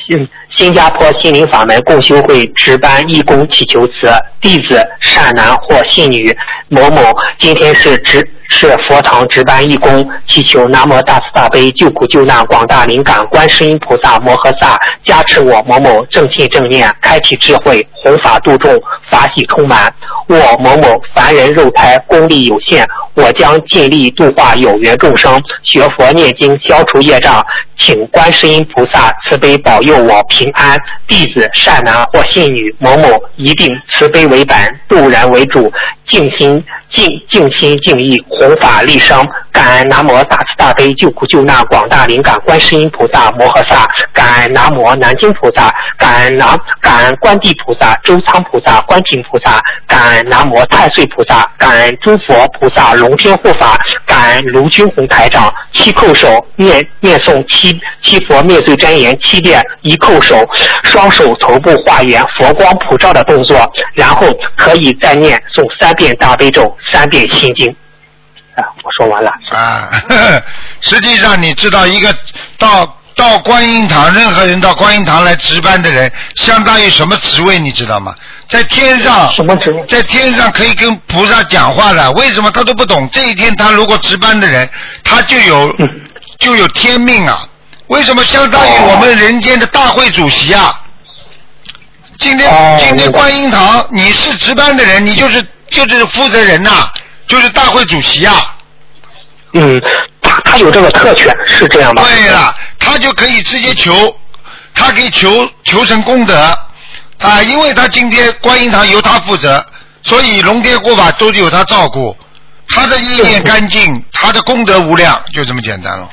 新新加坡心灵法门共修会值班义工祈求词，弟子善男或信女某某，今天是值是佛堂值班义工，祈求南无大慈大悲救苦救难广大灵感观世音菩萨摩诃萨加持我某某正信正念，开启智慧，弘法度众，法喜充满。我某某凡人肉胎功力有限，我将尽力度化有缘众生，学佛念经消除业障，请观世音菩萨慈悲保佑我平安。弟子善男或信女某某一定慈悲为本，度人为主，静心静静心静意弘法利生。感恩南无大慈大悲救苦救难广大灵感观世音菩萨摩诃萨，感恩南无南京菩萨，感恩南感恩观地菩萨、周仓菩萨、观景菩萨，感恩南无太岁菩萨，感恩诸佛菩萨龙天护法，感恩卢军宏台长，七叩首念念诵七七佛灭罪真言七遍，一叩首，双手头部化缘佛光普照的动作，然后可以再念诵三遍大悲咒，三遍心经。啊，我说完了。啊，呵呵实际上你知道，一个到到观音堂，任何人到观音堂来值班的人，相当于什么职位，你知道吗？在天上，什么职位？在天上可以跟菩萨讲话的，为什么他都不懂？这一天他如果值班的人，他就有嗯就有天命啊，为什么相当于我们人间的大会主席啊？今天、哦今天观音堂你是值班的人，你就是就是负责人呐、就是大会主席啊。嗯，他他有这个特权，是这样吧？对了，他就可以直接求，他可以求求成功德啊，因为他今天观音堂由他负责，所以龙天护法都有他照顾，他的意念干净，他的功德无量，就这么简单了。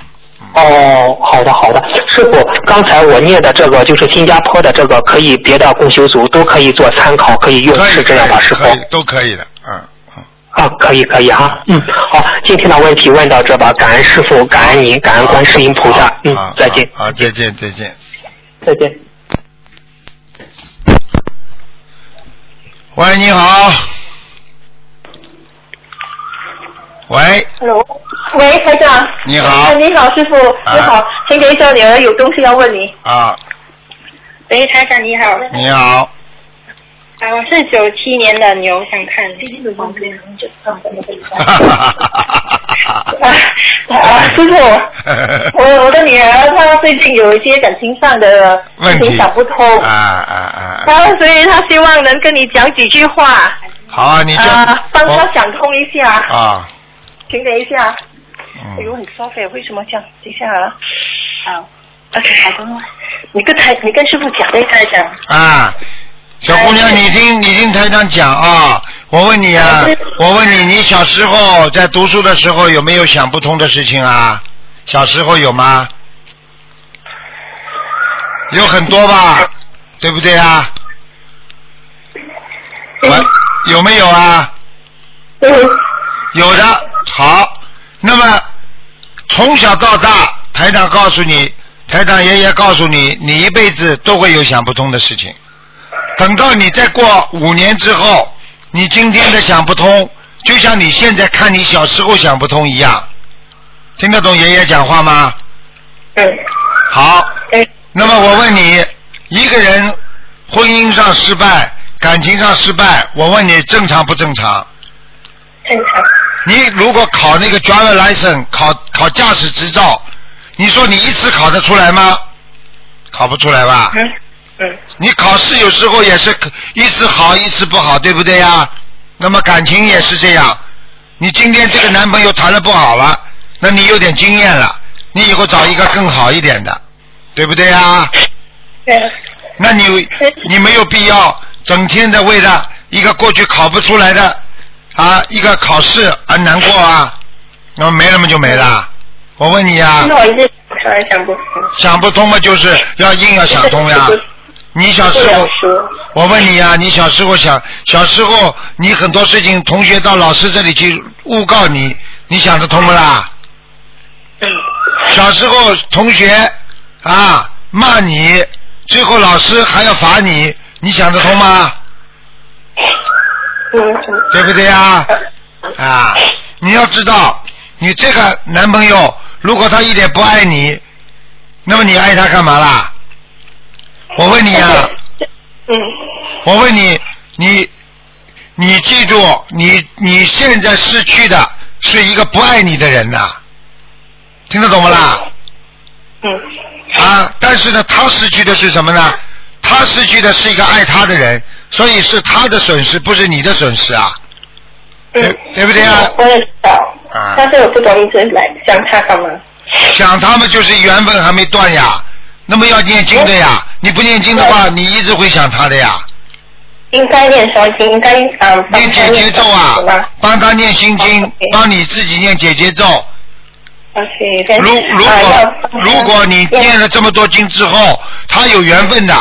哦，好的好的，师傅，刚才我念的这个就是新加坡的这个，可以别的共修组都可以做参考，可以用，以，是这样吧，师傅？都可以的，嗯嗯。啊，可以可以哈，嗯，好，今天的问题问到这吧，感恩师傅，感恩您，感恩观世音菩萨，嗯，再见，好，好再见，再见。再见。喂，你好。喂，Hello，喂，台长。你好啊你好，师傅，啊你好，请等一下，女儿有东西要问你。啊，喂，台长你好。你好，啊，我是九七年的牛，想看。啊 啊，师傅，我我的女儿她最近有一些感情上的问题事情想不通，啊啊啊！然后所以她希望能跟你讲几句话，好啊，你就啊，帮她想通一下。啊，请等一下。嗯哎呦，很烧费，为什么这样？等一下啊。好。OK，好的。你跟台，你跟师傅讲，对台长。啊，小姑娘，你听你听台长讲啊，我问你啊，我问你，你小时候在读书的时候有没有想不通的事情啊？小时候有吗？有很多吧，对不对啊？喂，有没有啊？嗯。有的，好。那么从小到大，台长告诉你，台长爷爷告诉你，你一辈子都会有想不通的事情。等到你再过五年之后，你今天的想不通，就像你现在看你小时候想不通一样。听得懂爷爷讲话吗？嗯。好。嗯。那么我问你，一个人婚姻上失败，感情上失败，我问你正常不正常？正常。你如果考那个 driver license，考考驾驶执照，你说你一次考得出来吗？考不出来吧？嗯嗯。你考试有时候也是一次好一次不好，对不对呀？那么感情也是这样，你今天这个男朋友谈的不好了，那你有点经验了，你以后找一个更好一点的，对不对呀？对。那你你没有必要整天的为了一个过去考不出来的啊一个考试而难过啊，那么没了嘛就没了。我问你呀、那我一直突然想不通。想不通嘛，就是要硬要想通呀。你小时候，我问你呀、你小时候想，小时候你很多事情，同学到老师这里去诬告你，你想得通不啦？嗯。小时候同学啊骂你，最后老师还要罚你，你想得通吗？嗯。对不对呀？啊，你要知道，你这个男朋友如果他一点不爱你，那么你爱他干嘛啦？我问你啊，嗯。我问你，你你记住，你你现在失去的是一个不爱你的人呐、听得懂不啦？嗯。啊，但是呢，他失去的是什么呢？他失去的是一个爱他的人，所以是他的损失，不是你的损失啊。对对不对啊？我也知道，啊但是我不懂一直来想他干嘛。想他们就是缘分还没断呀，那么要念经的呀，你不念经的话，你一直会想他的呀。应该念什么经？应该嗯。念姐姐咒啊，帮他念心经，帮你自己念姐姐咒。如如啊果如果你念了这么多经之后，他有缘分的，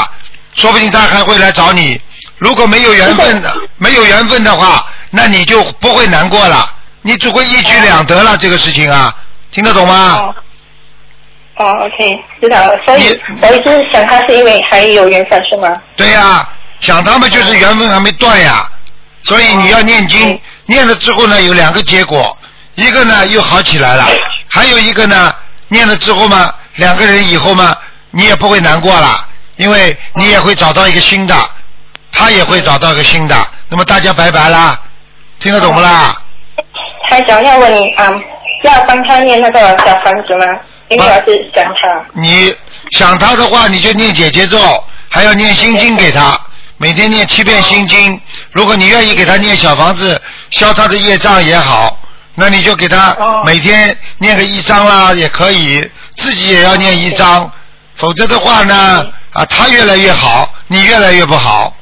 说不定他还会来找你。如果没有缘分的，没有缘分的话，那你就不会难过了，你只会一举两得了。这个事情啊，听得懂吗？哦，OK，知道了。所以我一直想他是因为还有缘分是吗？对呀、想他们就是缘分还没断呀，所以你要念经，念了之后呢，有两个结果，一个呢又好起来了，还有一个呢，念了之后嘛，两个人以后嘛，你也不会难过了，因为你也会找到一个新的，他也会找到一个新的，那么大家拜拜啦，听得懂不啦？台长要问你啊、要帮他念那个小房子吗？因为我是想他。你想他的话，你就念姐姐咒，还要念心经给他，每天念七遍心经。如果你愿意给他念小房子消他的业障也好，那你就给他哦每天念个一章啦，也可以，自己也要念一章，否则的话呢，啊，他越来越好，你越来越不好，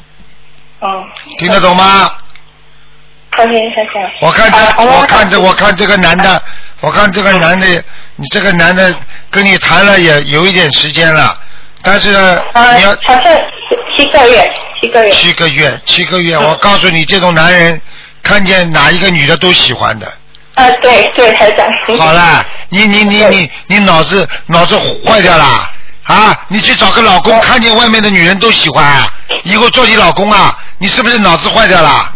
嗯。听得懂吗？OK，谢谢。我看这，啊我看这，我看这个男的，我看这个男的，你这个男的跟你谈了也有一点时间了，但是你要，好像七个月，七个月。七个月，七个月，嗯我告诉你，这种男人看见哪一个女的都喜欢的。啊，对对，台长。好了，你你你你你脑子脑子坏掉了啊！你去找个老公，看见外面的女人都喜欢啊，以后做你老公啊，你是不是脑子坏掉了？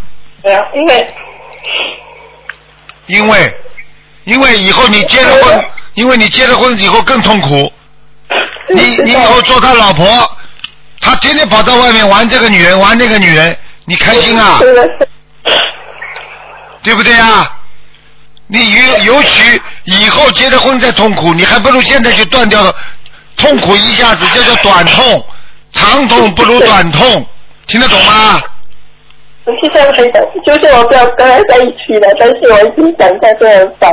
因为因为因为以后你结了婚，因为你结了婚以后更痛苦。你你以后做他老婆，他天天跑到外面玩这个女人，玩那个女人，你开心啊？对不对啊？你尤尤其以后结了婚再痛苦，你还不如现在就断掉了，痛苦一下子，这叫短痛，长痛不如短痛，听得懂吗？我现在很想，就是我不要跟他在一起了，但是我已经想他就很烦。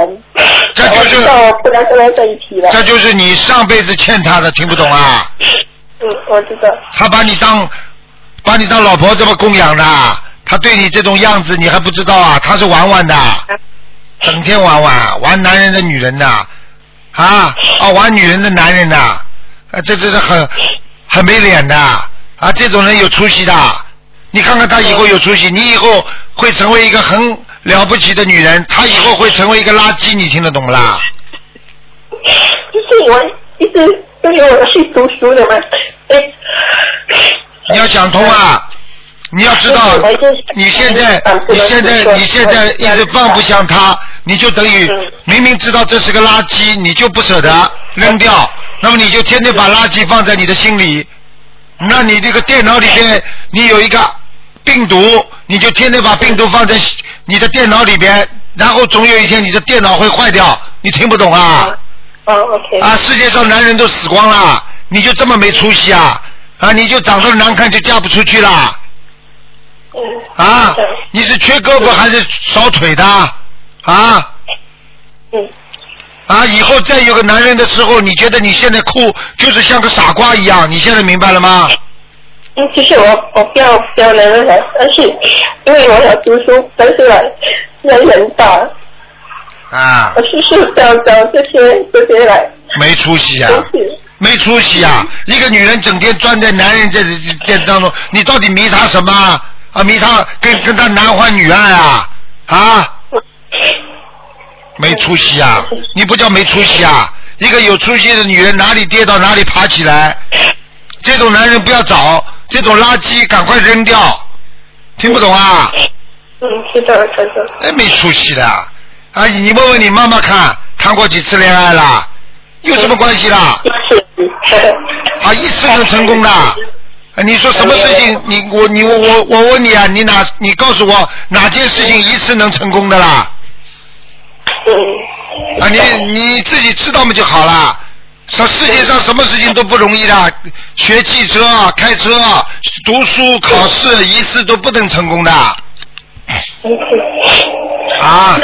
这就是我不能跟他在一起了。这就是你上辈子欠他的，听不懂啊？嗯，我知道。他把你当把你当老婆这么供养的，他对你这种样子你还不知道啊？他是玩玩的，整天玩玩，玩男人的女人的，啊啊玩女人的男人的，啊这这是很很没脸的啊！这种人有出息的，你看看他以后有出息，你以后会成为一个很了不起的女人，他以后会成为一个垃圾，你听得懂不啦？就是我一直都有我去读书的嘛，哎，你要想通啊！你要知道你现在你现在你现在一直放不下他，你就等于嗯明明知道这是个垃圾，你就不舍得扔掉，那么你就天天把垃圾放在你的心里，那你这个电脑里边你有一个病毒，你就天天把病毒放在你的电脑里边，然后总有一天你的电脑会坏掉，你听不懂啊？哦，OK。啊，世界上男人都死光了，你就这么没出息啊？啊，你就长得难看就嫁不出去了嗯。啊？你是缺胳膊还是少腿的？啊嗯。啊！以后再有个男人的时候，你觉得你现在哭就是像个傻瓜一样？你现在明白了吗？嗯，其实我我不要不要男人了，但是因为我要读书，但是呢，人很大，啊我，是是找找这些这些来，没出息啊！没出息啊！一个女人整天钻在男人这这当中，你到底迷他什么啊？啊迷他跟跟他男欢女爱啊？啊？没出息啊！你不叫没出息啊！一个有出息的女人哪里跌倒哪里爬起来，这种男人不要找，这种垃圾赶快扔掉。听不懂啊？嗯，知道知道，哎，没出息的啊！你问问你妈妈看，谈过几次恋爱啦？有什么关系啦？一次，啊，一次能成功的。啊你说什么事情？你我你我我我问你啊，你哪你告诉我哪件事情一次能成功的啦？嗯，啊，你你自己知道嘛就好了。说世界上什么事情都不容易的，学汽车、开车、读书、考试，一次都不能成功的嗯啊！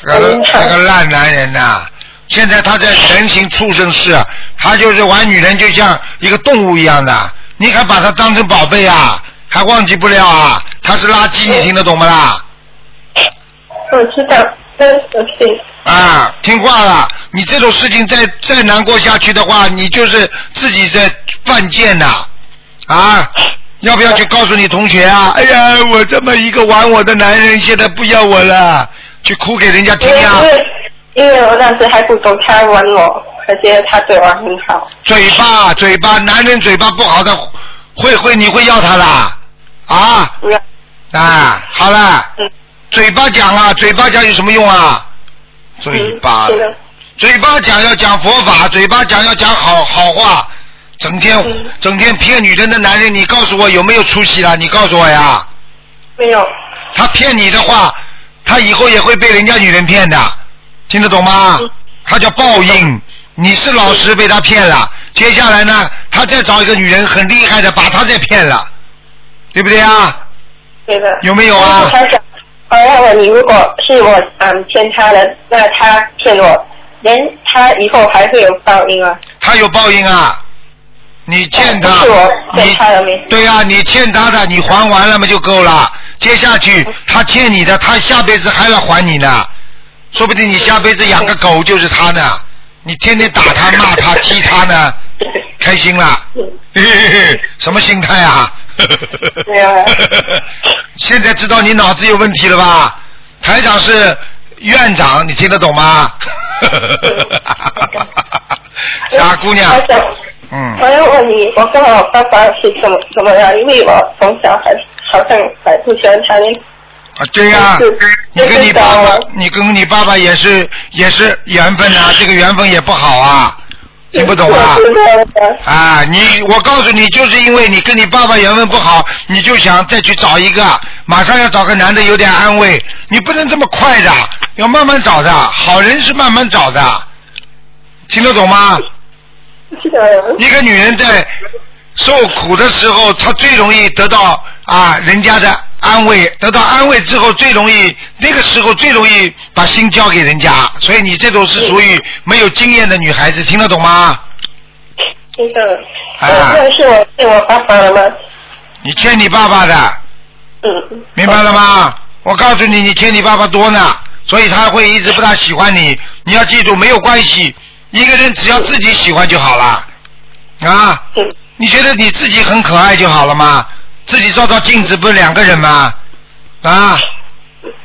这个这个烂男人呐、现在他在人形畜生世，他就是玩女人，就像一个动物一样的，你还把他当成宝贝啊？还忘记不了啊？他是垃圾，你听得懂吗啦？我知道，啊，听话了！你这种事情再再难过下去的话，你就是自己在犯贱呐！啊，要不要去告诉你同学啊？哎呀，我这么一个玩我的男人，现在不要我了，去哭给人家听呀、因为因为我当时还不懂他玩我，而且他对我很好，嘴巴，嘴巴，男人嘴巴不好的，会会你会要他啦啊不要，啊！好了，嗯嘴巴讲啊，嘴巴讲有什么用啊？嘴巴嗯，，嘴巴讲要讲佛法，嘴巴讲要讲好好话，整天、嗯。整天骗女人的男人，你告诉我有没有出息了？你告诉我呀，没有，他骗你的话，他以后也会被人家女人骗的，听得懂吗？嗯？他叫报应，你是老实被他骗了，接下来呢，他再找一个女人很厉害的，把他再骗了，对不对啊？对的。有没有啊呃，问我你如果是我嗯欠他的，那他欠我，连他以后还会有报应啊？他有报应啊！你欠他，是我欠你他的没？对呀、你欠他的，你还完了嘛就够了。接下去他欠你的，他下辈子还要还你呢。说不定你下辈子养个狗就是他呢。你天天打他、骂他、踢他呢，开心了？嘿嘿嘿，什么心态啊？对啊。现在知道你脑子有问题了吧？台长是院长，你听得懂吗？傻姑娘，嗯我要问你，我跟我爸爸是怎么怎么样？因为我从小还好像还不喜欢谈恋啊，对呀、是你跟你爸爸你跟你爸爸也是也是缘分啊，这个缘分也不好啊，听不懂啊。啊，你我告诉你，就是因为你跟你爸爸缘分不好，你就想再去找一个，马上要找个男的有点安慰，你不能这么快的，要慢慢找的，好人是慢慢找的，听得懂吗？一个女人在受苦的时候，她最容易得到啊人家的安慰，得到安慰之后，最容易那个时候最容易把心交给人家，所以你这种是属于没有经验的女孩子，听得懂吗？听得懂。啊那是我欠我爸爸了吗？你欠你爸爸的，嗯。明白了吗？我告诉你，你欠你爸爸多呢，所以他会一直不大喜欢你。你要记住，没有关系，一个人只要自己喜欢就好了，啊。嗯。你觉得你自己很可爱就好了吗？自己照照镜子不是两个人吗？啊，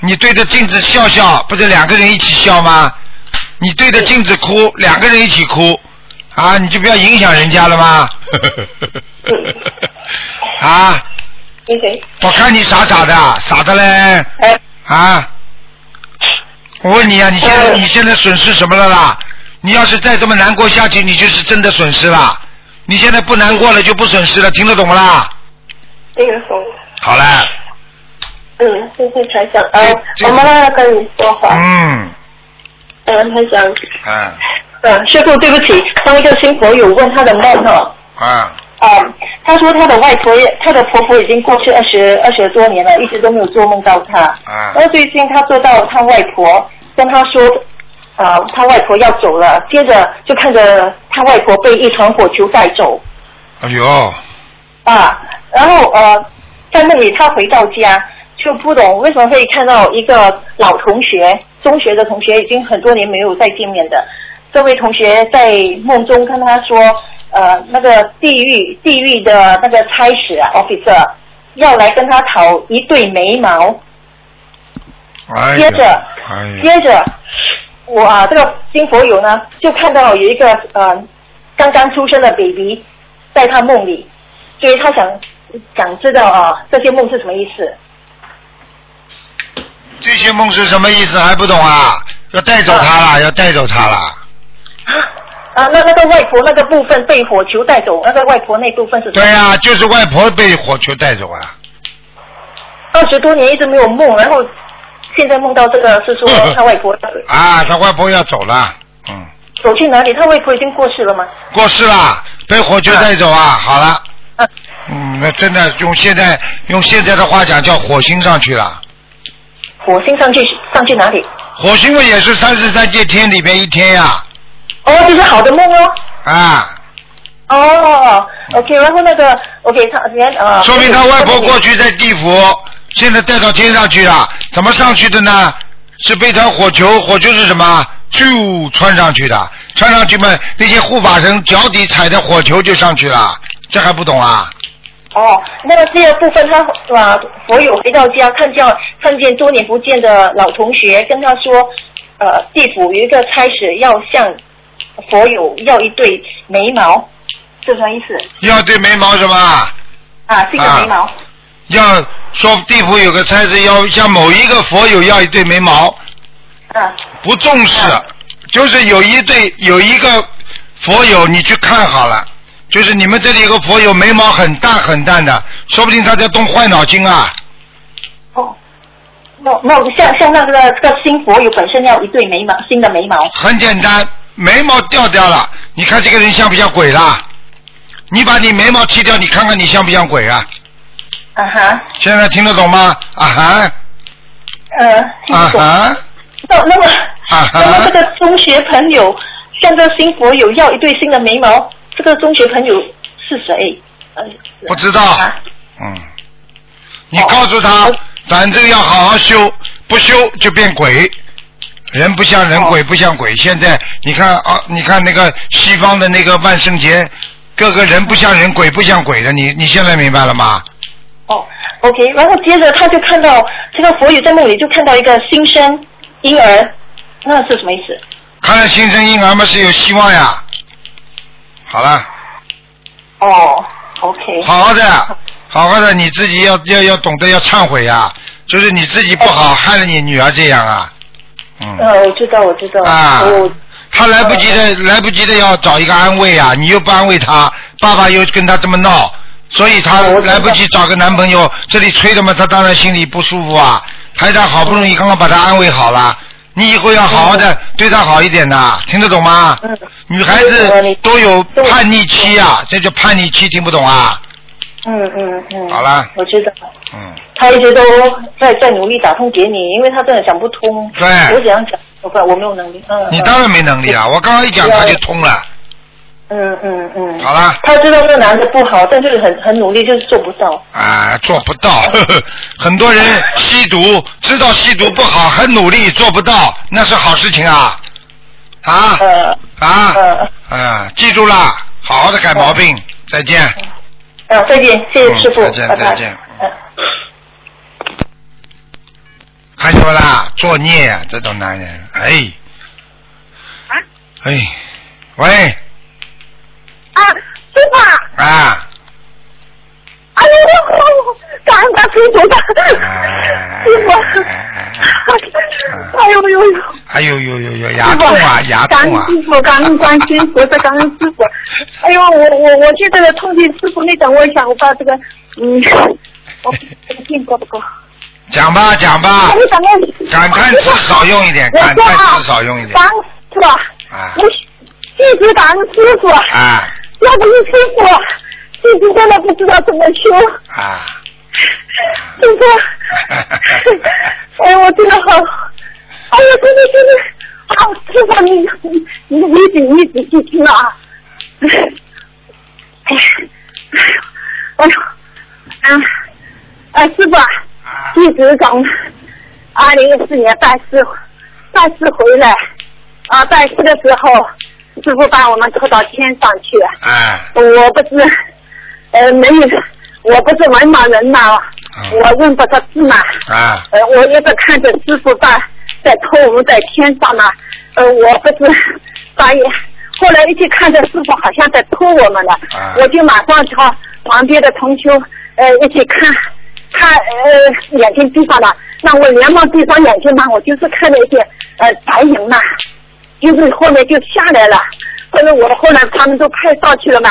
你对着镜子笑笑，不是两个人一起笑吗？你对着镜子哭，两个人一起哭，啊，你就不要影响人家了吗？啊。我看你傻傻的，傻的嘞，哎，啊！我问你啊，你现在呃你现在损失什么了啦？你要是再这么难过下去，你就是真的损失了。你现在不难过了就不损失了，听得懂不啦？好啦，嗯，谢谢台长。呃，我妈妈要跟你说话。嗯嗯，台长。嗯嗯，师傅，对不起，当一个新朋友问他的梦哈。啊啊、他说他的外婆也，他的婆婆已经过去二十二十多年了，一直都没有做梦到他。啊然后最近他做到他外婆跟他说，啊、他外婆要走了，接着就看着他外婆被一团火球带走哎呦，啊，然后呃，在那里他回到家就不懂为什么会看到一个老同学，中学的同学，已经很多年没有再见面的。这位同学在梦中跟他说，呃，那个地狱地狱的那个差使啊，officer 要来跟他讨一对眉毛。哎接着，哎，接着，我啊，这个金佛友呢，就看到有一个呃刚刚出生的 baby 在他梦里，所以他想想知道啊，这些梦是什么意思？这些梦是什么意思还不懂啊？要带走他了，要带走他了。啊，那那个外婆那个部分被火球带走，那个外婆那部分是对呀、就是外婆被火球带走啊。二十多年一直没有梦，然后现在梦到这个是说 他外婆啊，他外婆要走了，嗯，走去哪里？他外婆已经过世了吗？过世了，被火球带走啊。好了，啊，嗯，那真的用现在用现在的话讲叫火星上去了。火星上去上去哪里？火星嘛也是三十三界天里边一天呀、哦，这是好的梦哦。啊，哦，OK，然后那个 OK，他连呃，说明他外婆过去在地府，现在带到天上去了。怎么上去的呢？是被团火球，火球是什么？就穿上去的，穿上去嘛，那些护法神脚底踩着火球就上去了，这还不懂啊？哦，那么第二部分他啊，佛友回到家，看见看见多年不见的老同学，跟他说，呃，地府有一个差使要向佛友要一对眉毛，是什么意思？要对眉毛什么？啊，这个眉毛。要说地府有个差事要向某一个佛友要一对眉毛，啊，不重视，就是有一对有一个佛友你去看好了，就是你们这里有个佛友眉毛很淡很淡的，说不定他在动坏脑筋啊。哦，那那像像那个这个新佛友本身要一对眉毛，新的眉毛。很简单，眉毛掉掉了，你看这个人像不像鬼啦？你把你眉毛剃掉，你看看你像不像鬼啊？啊哈，现在听得懂吗？啊哈，呃，听啊。哈，那那么，啊那么这，个中学朋友向这新佛友要一对新的眉毛，这个中学朋友是谁？呃，不知道啊，嗯，你告诉他哦，反正要好好修，不修就变鬼。人不像人，哦鬼不像鬼。现在你看啊，你看那个西方的那个万圣节，各个人不像人，鬼不像鬼的，你你现在明白了吗？哦，OK，然后接着他就看到这个佛友在梦里就看到一个新生婴儿，那是什么意思？看到新生婴儿嘛是有希望呀。好了，哦，OK，好好的，好好的，你自己要要要懂得要忏悔呀，就是你自己不好，害了你女儿这样啊。嗯。呃，我知道，我知道，啊我，他来不及的，来不及的要找一个安慰啊！你又不安慰他，爸爸又跟他这么闹，所以他来不及找个男朋友，这里催的嘛，他当然心里不舒服啊。台长好不容易刚刚把他安慰好了，你以后要好好的对她好一点的，听得懂吗？嗯女孩子都有叛逆期啊，这叫叛逆期，听不懂啊？嗯嗯嗯，好了我知道。嗯，他一直都在在努力打通给你，因为他真的想不通。对我怎样讲？我我没有能力。嗯。嗯你当然没能力啊！我刚刚一讲他就通了。嗯嗯嗯嗯。好了。他知道这个男的不好，但就是很很努力，就是做不到。啊，做不到。呵 呵很多人吸毒，知道吸毒不好，很努力做不到，那是好事情啊！啊呃啊呃啊！记住了，好好的改毛病。再见。呃，再见，谢谢师傅，嗯再见拜拜再见嗯看见没啦？作孽啊，这种男人，哎。啊哎，喂，啊，师傅，啊，哎呦，感恩大师傅的，哎师傅，哎呦呦呦，哎呦呦呦呦，牙痛啊，牙感痛啊！恩师傅，感恩观世音菩萨，感恩师傅。哎呦，我我我现在的痛经师傅，你等我一下，我把这个嗯，我这个电够不够？讲吧讲吧，你等我。感叹词少用一点，我感叹说啊词少用一点感。恩是吧？啊我一直感恩师傅，啊要不是师傅，弟子真的不知道怎么修。啊！师傅，哎，我真的好，哎呀，真的真的，好，师傅你你你你仔你仔细听啊，哎呀，哎呦，啊，啊，师傅啊，弟子从二零一四年拜师拜师回来，啊，拜师的时候，师傅把我们拖到天上去，哎，我不是，呃，没有，我不是文盲人呐，嗯我认不得字嘛，啊。呃，我一直看着师傅在在拖我们在天上嘛，呃，我不是发现，后来一起看着师傅好像在拖我们了，啊。我就马上朝旁边的同修呃一起看，看呃眼睛闭上了，那我连忙闭上眼睛嘛，我就是看了一些呃白影嘛，就是后面就下来了，后来我后来他们都派上去了嘛，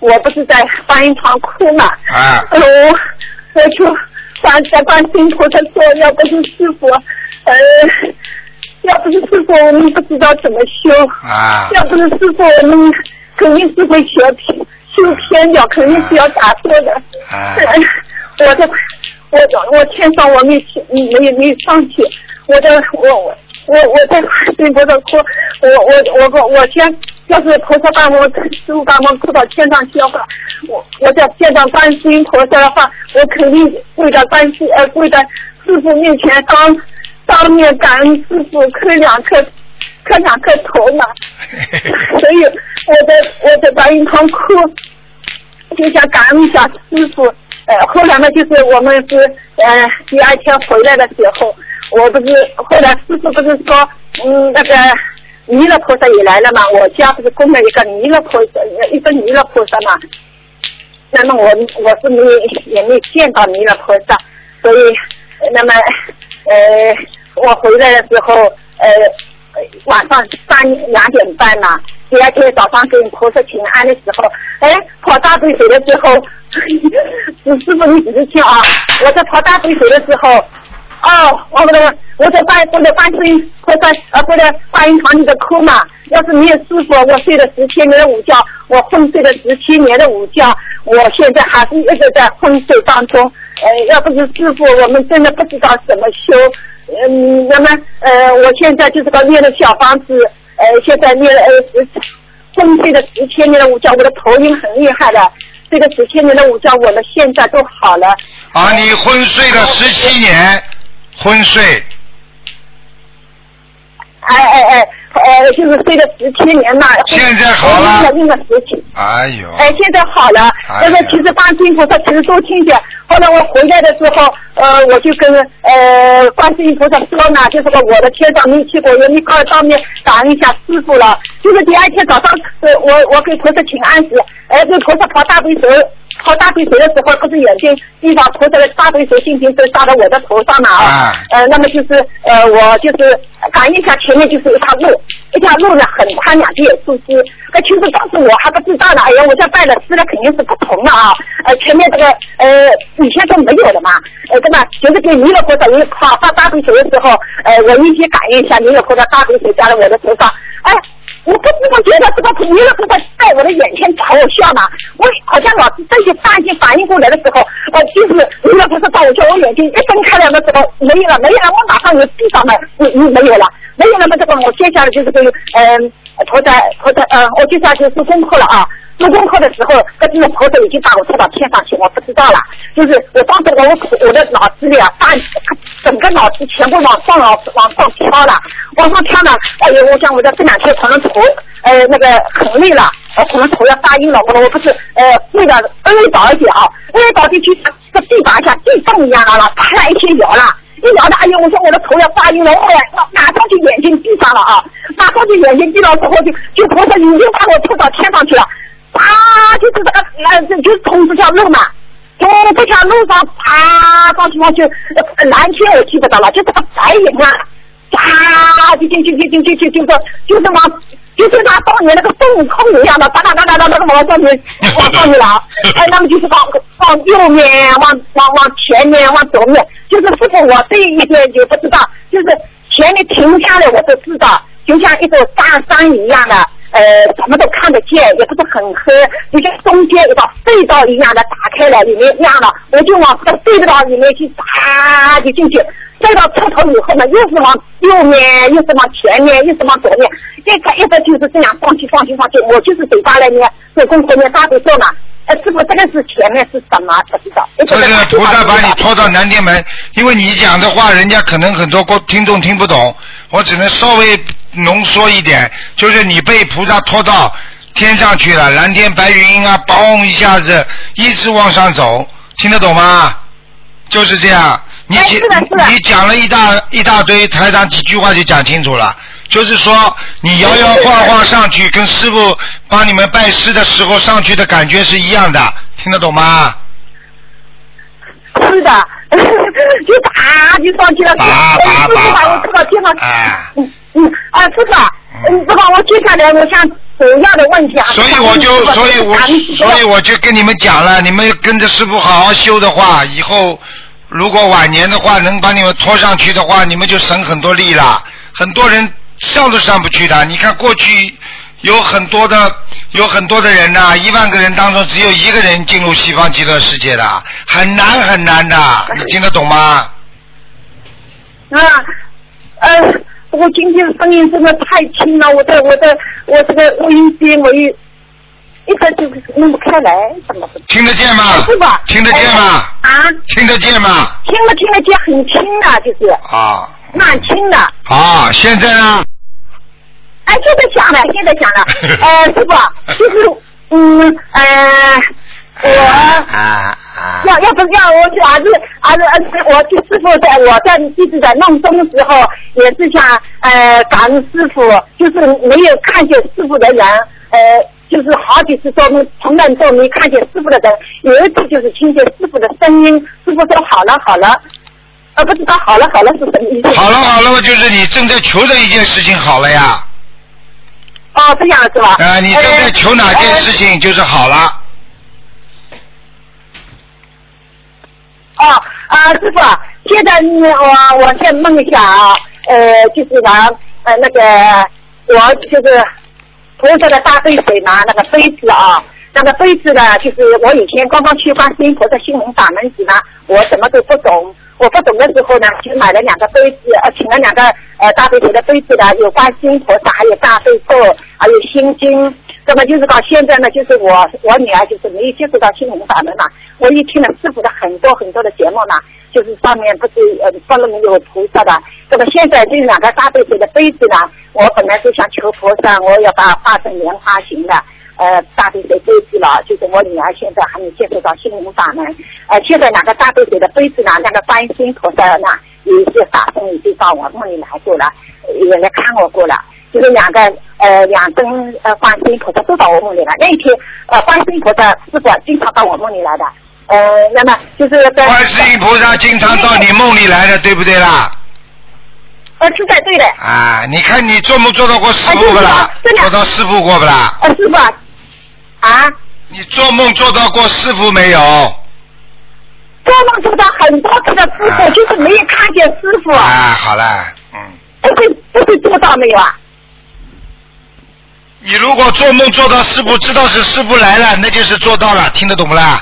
我不是在观音堂哭嘛，啊呃，我我就观在观世音菩萨说，要不是师傅，呃，要不是师傅，我们不知道怎么修。啊要不是师傅，我们肯定是会学偏修偏掉，肯定是要打错的。啊呃我的，我，我天上我没去，没没上去，我的，我我我我在观世音菩萨哭，我我我我我先，要是菩萨把我师傅把我哭到天上去的话，我我在天上观世音菩萨的话，我肯定跪在观世呃跪在师傅面前当当面感恩师傅磕两颗磕两颗头嘛。所以我在我在观音堂哭，就想感恩一下师傅。呃，后来呢，就是我们是呃第二天回来的时候，我不是后来师傅不是说，嗯，那个弥勒菩萨也来了嘛，我家不是供了一个弥勒菩萨，一个弥勒菩萨嘛。那么我我是没也没见到弥勒菩萨，所以那么呃我回来的时候呃晚上三两点半嘛，第二天早上给菩萨请安的时候，哎跑大杯水的时候，师傅你仔细听啊，我在跑大杯水的时候。哦，我们的我在观我在观世音菩萨呃，我在观音堂里的哭嘛。要是没有师傅，我睡了十七年的午觉，我昏睡了十七年的午觉，我现在还是一直在昏睡当中。呃，要不是师傅，我们真的不知道怎么修。嗯，那么呃，我现在就是个念的小房子，呃，现在念了呃十昏睡了十七年的午觉，我的头晕很厉害的。这个十七年的午觉，我们现在都好了。啊，你昏睡了十七年，昏睡。哎哎哎，呃，就是睡了十七年嘛。现在好了。那个。哎呦。哎，现在好了。哎那个其实观世音菩萨其实都听见。后来我回来的时候，呃，我就跟呃观世音菩萨说呢，就是说我的天上没去过，也没告当面感恩一下师傅了。就是第二天早上，呃，我我给菩萨请安时，哎，这菩萨跑大悲咒。跑大杯水的时候，不是眼睛地方菩萨的大杯水心情都洒到我的头上嘛啊。呃，那么就是呃，我就是感应一下前面就是一条路，一条路呢很宽，两边有树枝。那其实当时我还不知道呢，哎呀，我这拜的师呢肯定是不同的啊。呃，前面这个呃以前都没有的嘛，呃，对吧？就是给弥勒菩萨一发发大杯水的时候，呃，我一起感应一下弥勒菩萨大杯水加到我的头上，哎。我不知道觉得这个朋友不会在我的眼前朝我笑嘛，我好像老是这些担心反应过来的时候，呃，就是你也不知道我就，我眼睛一睁开了的时候没有了，没有了，我马上就闭上了，嗯嗯，没有了，没有了嘛，这个我接下来就是这个嗯，菩萨菩萨呃，我接下来就做功课了啊。做功课的时候，这这个菩萨已经把我拖到天上去，我不知道了。就是我当时我我我的脑子里啊，大整个脑子全部往上往往上飘了，往上飘呢。哎呦，我想我在这两天可能头呃那个很累了，我可能头要发晕了。我我不是呃为了微微倒一点啊，微微倒进去，这地板像地洞一样的了，啪一下摇了。一摇的，哎呦！我说我的头要发晕了，我马上就眼睛闭上了啊，马上就眼睛闭了之后就就菩萨已经把我拖到天上去了。啊，就是这个，呃，就是从这条路嘛，从这条路上啊，上去上去，蓝天我记不到了，就是个白云啊，啊，就就就就就就就就是就是往，就是他当年那个孙悟空一样的，哒哒哒哒哒那个往上面 往上面了，哎，那么就是往往右面，往往往前面，往左面，就是师傅我这一边就不知道，就是前面停下来我都知道，就像一座大山一样的。呃，什么都看得见，也不是很黑，就像中间一道隧道一样的打开了，里面亮了，我就往这个隧道里面去，啪就进去。隧道出头以后呢，又是往右面，又是往前面，又是往左面，一直一直就是这样放去放去放去。我就是嘴巴来念，做功课念大悲咒嘛。呃，师傅，这个是前面是什么？不知道。这个菩萨把你拖到南天门，因为你讲的话，人家可能很多观听众听不懂，我只能稍微浓缩一点，就是你被菩萨拖到天上去了，蓝天白云啊，嘣一下子一直往上走，听得懂吗？就是这样。你讲你讲了一大一大堆，台长几句话就讲清楚了。就是说，你摇摇晃晃上去，跟师傅帮你们拜师的时候上去的感觉是一样的，听得懂吗？是的，就打就上去了，打打师傅把我拖到天上。哎，嗯嗯啊，师傅，嗯，这个我接下来我想主要的问题啊，所以我就，所以我，所以我就跟你们讲了，你们跟着师傅好好修的话，以后如果晚年的话能把你们拖上去的话，你们就省很多力了。很多人上都上不去的，你看过去有很多的有很多的人呐、一万个人当中只有一个人进入西方极乐世界的，很难很难的，你听得懂吗？啊，呃，我今天声音真的太轻了，我的我的我这个录音机我一一直就是弄不开来，怎么不？听得见吗哎师傅，听得见吗？啊，听得见吗？听得听得见，很轻的，就是啊蛮轻的。啊！现在呢？哎，现在讲了，现在讲了。呃，师傅，就是嗯呃，我啊啊！要要不是要我去儿子儿子儿子，我去师傅在我在一直在弄钟的时候，也是想呃感恩师傅，就是没有看见师傅的人，呃，就是好几次都没从来都没看见师傅的人，有一次就是听见师傅的声音，师傅说好了好了，呃不知道好了好了是什么意思？好了好了，就是你正在求的一件事情好了呀。哦，这样是吧？啊，你正在求哪件事情就是好了。哦啊，师傅，现在嗯我我先梦一下啊，呃，就是拿呃那个我就是菩萨的大杯水拿那个杯子啊，那个杯子呢，就是我以前刚刚去观音菩萨心灵法门时呢，我什么都不懂。我不懂的时候呢，就买了两个杯子，呃，请了两个呃大杯水的杯子呢，有观音菩萨，还有大悲咒，还有心经。那么就是到现在呢，就是我我女儿就是没有接触到心灵法门嘛，我一听了师傅的很多很多的节目嘛，就是上面不是呃不能有菩萨的。那么现在这两个大杯水的杯子呢，我本来是想求菩萨，我要把化成莲花形的。呃，大杯水杯子了，就是我女儿现在还没接触到心灵法门。呃，现在两个大杯水的杯子呢，那个观音菩萨呢，有一些法身已经到我梦里来过了，也来看我过了。就是两个呃两尊呃观世音菩萨都到我梦里来。那一天呃观世音菩萨是不经常到我梦里来的。呃，那么就是在观世音菩萨经常到你梦里来的，对不对啦？呃，是在对的。啊，你看你做梦做到过师傅不啦？做到师傅过不啦？呃，师傅啊。啊！你做梦做到过师傅没有？做梦做到很多次的师傅，就是没有看见师傅。啊，好了，嗯。不会不会做到没有啊？你如果做梦做到师傅知道是师傅来了，那就是做到了，听得懂不啦？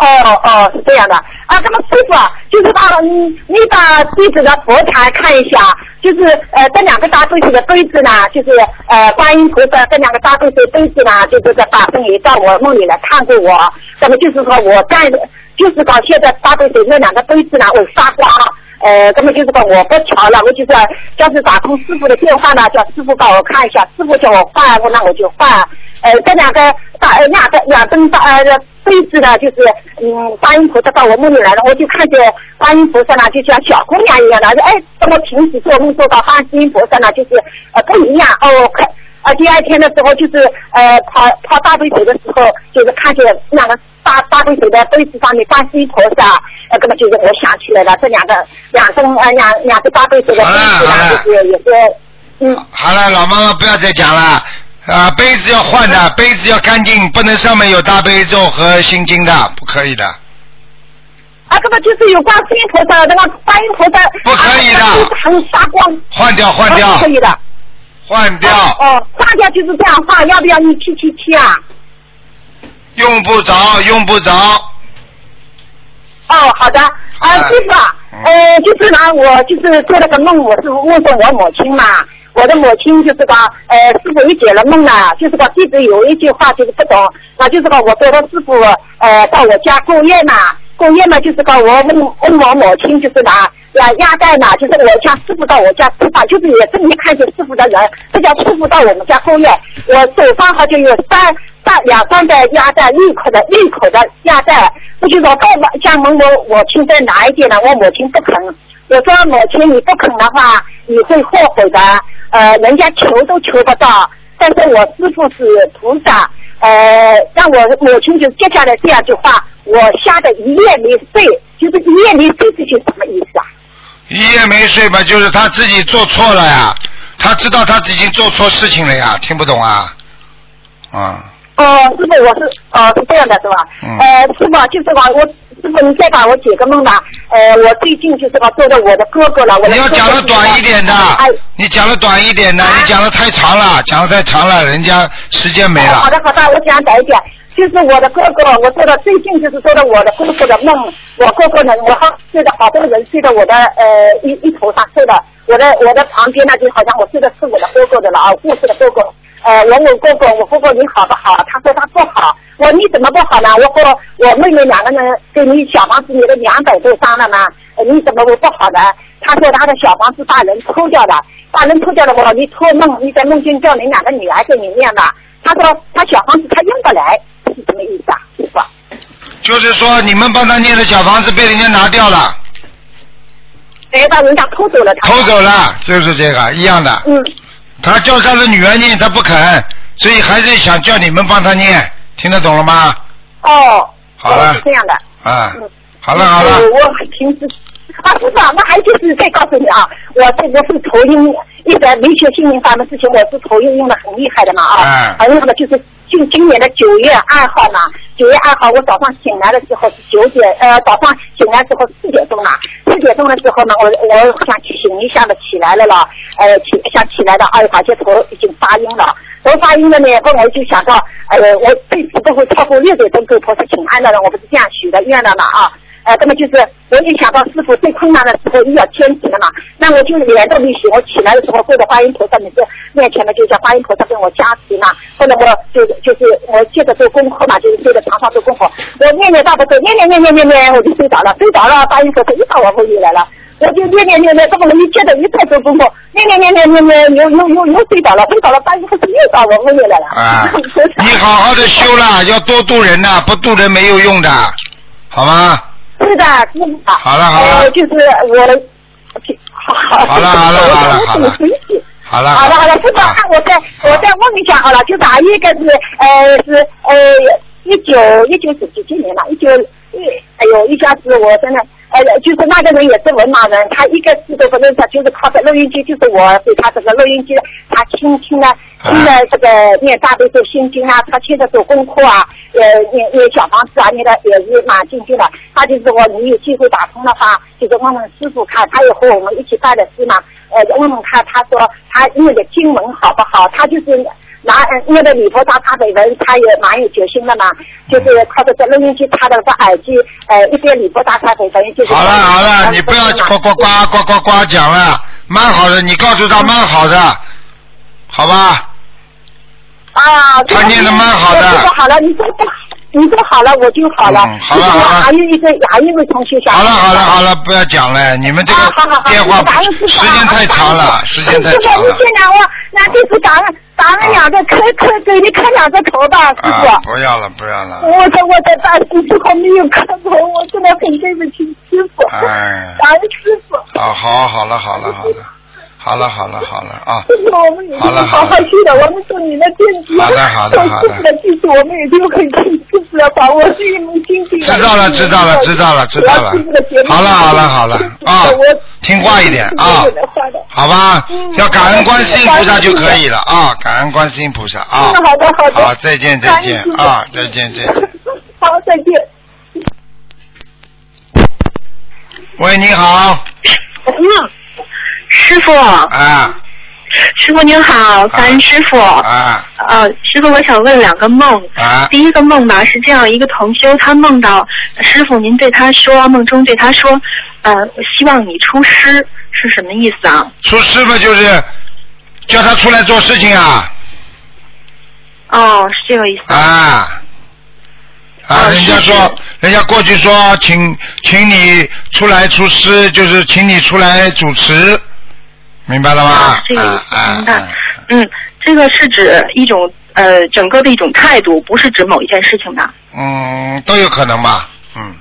哦哦，是这样的啊。那么师傅，就是把你你把弟子的佛台看一下，就是呃这两个大杯子的杯子呢，就是呃观音菩萨这两个大杯子杯子呢，就是在法身也到我梦里来看过我。那么就是说我在就是到现在大杯子那两个杯子呢，会发光。呃，根本就是说我不调了，我就是要是打通师傅的电话呢，叫师傅帮我看一下，师傅叫我换，我那我就换。呃，这两个大呃两个两尊大呃杯子呢，就是嗯，观音菩萨到我梦里来了，我就看见观音菩萨呢，就像小姑娘一样的，哎，怎么平时做梦做到观音菩萨呢，就是呃不一样哦。看啊，第二天的时候就是呃泡泡大杯水的时候，就是看见两个。大大杯水的杯子上面观世音菩萨，呃，那么就是我想起来了，这两个两种呃两两个大杯水的杯子啊，就是也是嗯。好了，老妈妈不要再讲了啊！杯子要换的，杯子要干净，不能上面有大悲咒和心经的，不可以的。啊，这个就是有观世音菩萨，那个观音菩萨。不可以的。很发光。换掉，换掉。可以的。换掉。哦，换掉就是这样换，要不要你七七七啊？用不着，用不着。哦，好的，啊，师傅啊，呃，就是呢，我就是做了个梦，我是梦见我母亲嘛，我的母亲就是说，呃，师傅一解了梦了，就是说弟子有一句话就是不懂，那就是说我说的师傅，呃，到我家过夜嘛，过夜嘛，就是个我问问我母亲就是拿拿鸭蛋嘛，就是我家师傅到我家吃饭，就是也正面看见师傅的人，这叫师傅到我们家过夜，我手上好像有三。三两三袋鸭蛋，一口的，一口的鸭蛋，我就说，到家门口我母亲再拿一点呢？我母亲不肯。我说母亲，你不肯的话，你会后悔的。呃，人家求都求不到，但是我师傅是菩萨，呃，让我母亲就接下来这样句话，我吓得一夜没睡，就是一夜没睡，这些什么意思啊？一夜没睡嘛，就是他自己做错了呀，他知道他已经做错事情了呀，听不懂啊？啊。哦，师傅，我是哦，是这样的，是吧？嗯。呃，师傅，就是吧，我师傅，你再把我解个梦吧。呃，我最近就是吧，做的我的哥哥了。你要讲的短一点的。哎。你讲的短一点的，你讲的太长了，讲的太长了，人家时间没了。好的，好的，我讲短一点。就是我的哥哥，我做的最近就是做的我的哥哥的梦。我哥哥呢，我好睡的好多人睡的我的呃一一头上睡的，我的我的旁边那就好像我睡的是我的哥哥的了啊，故事的哥哥。呃，我问哥哥，我哥哥你好不好？他说他不好。我说你怎么不好呢？我和我妹妹两个人给你小房子，你的两百多张了吗？你怎么会不好呢？他说他的小房子把人偷掉了，把人偷掉了。我说你托梦，你在梦境叫你两个女儿给你念吧。他说他小房子他用不来，是什么意思啊？师傅？就是说你们帮他念的小房子被人家拿掉了。哎，把人家偷走了。偷走了，就是这个一样的。嗯。他叫他的女儿念，他不肯，所以还是想叫你们帮他念，听得懂了吗？哦，好了，是这样的。啊，好了好了。我平时啊，不是啊，那还就是再告诉你啊，我这个是头晕，一直没学心灵法的事情，我是头晕晕的很厉害的嘛啊。嗯。还有那个就是今今年的九月二号嘛，九月二号我早上醒来的时候是九点，呃，早上醒来之后四点钟了，四点钟的时候呢，我我想醒一下子起来了了，呃，起想起来的，哎，发现头已经发晕了，头发晕了呢，后我就想到，呃，我这次不会超过六点钟给菩萨请安的了，我不是这样许的愿的嘛啊。呃，那么就是，我一想到师傅最困难的时候又要坚持了嘛，那我就脸都没洗，我起来的时候跪在观音菩萨面前面前呢，就叫观音菩萨跟我加持嘛。后来我就就是我接着做功课嘛，就是坐在床上做功课，我念念大不走，念念念念念念，我就睡着了，睡着了，观音菩萨又到我后面来了，我就念念念念，这么一接着一再做功课，念念念念念念，又又又又睡着了，睡着了，观音菩萨又到我后面来了。啊，你好好的修了，要多度人呐、不度人没有用的，好吗？是的，是的。好了好了呃，就是我，好好好了好了好了我我怎么回去？好了好了好了，师傅，啊那我再我再问一下好了，就是还有一个是呃是呃一九一九是几几年了？一九一哎呦一下子我真的呃就是那个人也是文盲人，他一个字都不认识，就是靠着录音机，就是我给他这个录音机，他听听了听了这个念大悲咒心经啊，他听着做功课啊，呃念念小房子啊，念的也是蛮精进的。他就是说你有机会打通的话，就是问问师傅看，他也和我们一起办的师嘛，呃问问看，他说他念的经文好不好？他就是。拿呃念的礼佛大忏悔文，他也蛮有决心的嘛，就是靠着在录音机插的个耳机，呃，一边礼佛大忏悔文就是。好了好了，你不要呱呱呱呱呱呱讲了，蛮好的，你告诉他蛮好的，好吧？啊，他念的蛮好的说好了，你说不，你说好了我就好了。嗯好了好了还有一个还有一位同学想。好了好了好了，不要讲了，你们这个电话啊时间太长了，时间太长了师傅，你。现在我那这次感恩感恩两个磕磕给你磕两个头吧，师傅。啊，不要了不要了，我在我在大师之后没有磕头，我真的很对不起师傅。哎感恩师傅。啊好好了好了好了，好了好了好了啊，师傅，我们也好了好好修的，我们做你的电子。好的好的好的师傅的弟子，我们也就很听师傅的话，我是一门精进的。知道了知道了知道了知道了好了好了好了啊我听话一点啊好吧嗯，要感恩观世音菩萨就可以了啊，感恩观世音菩萨啊。嗯好的好的好，再见再见啊，再见再见。好，再见。喂，你好，嗯，师傅，啊师傅您好，感恩师傅。啊呃，师傅，我想问两个梦。啊第一个梦吧是这样，一个同修他梦到师傅您对他说，梦中对他说，呃，我希望你出师是什么意思啊？出师傅就是叫他出来做事情啊哦，是这个意思。啊啊！哦人家是说，人家过去说，请请你出来出师，就是请你出来主持，明白了吗啊？这个，明白啊。嗯，这个是指一种呃整个的一种态度，不是指某一件事情的。嗯，都有可能吧，嗯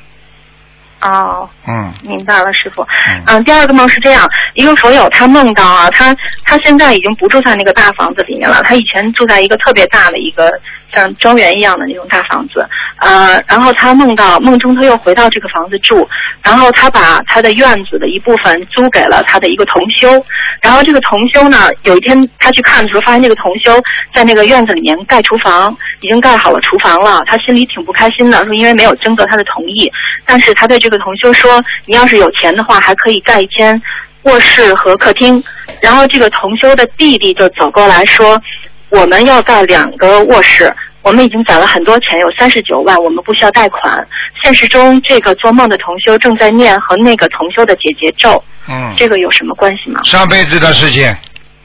哦，嗯明白了，师傅。嗯嗯，第二个梦是这样，一个佛友他梦到啊，他他现在已经不住在那个大房子里面了，他以前住在一个特别大的一个像庄园一样的那种大房子，呃，然后他梦到梦中他又回到这个房子住，然后他把他的院子的一部分租给了他的一个同修，然后这个同修呢，有一天他去看的时候，发现这个同修在那个院子里面盖厨房，已经盖好了厨房了，他心里挺不开心的，说因为没有征得他的同意，但是他对这个同修说，你要是有钱的话，还可以盖一间卧室和客厅。然后这个同修的弟弟就走过来说，我们要盖两个卧室。我们已经攒了很多钱，有三十九万，我们不需要贷款。现实中，这个做梦的同修正在念和那个同修的姐姐咒，嗯，这个有什么关系吗？上辈子的事情，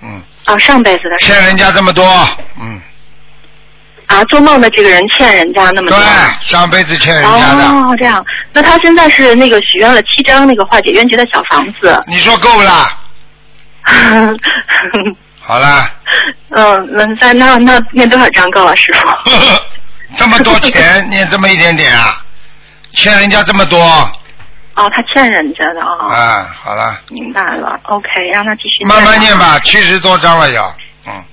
嗯，啊，上辈子的事欠人家这么多，嗯，啊，做梦的这个人欠人家那么多对。，上辈子欠人家的，哦，这样，那他现在是那个许愿了七张那个化解冤结的小房子。你说够了，好了。嗯，那在那那念多少张够了，师 这么多钱念这么一点点啊，欠人家这么多哦，他欠人家的啊、啊，好了，明白了。OK，让他继续。慢慢念。吧，七十多张了要，嗯，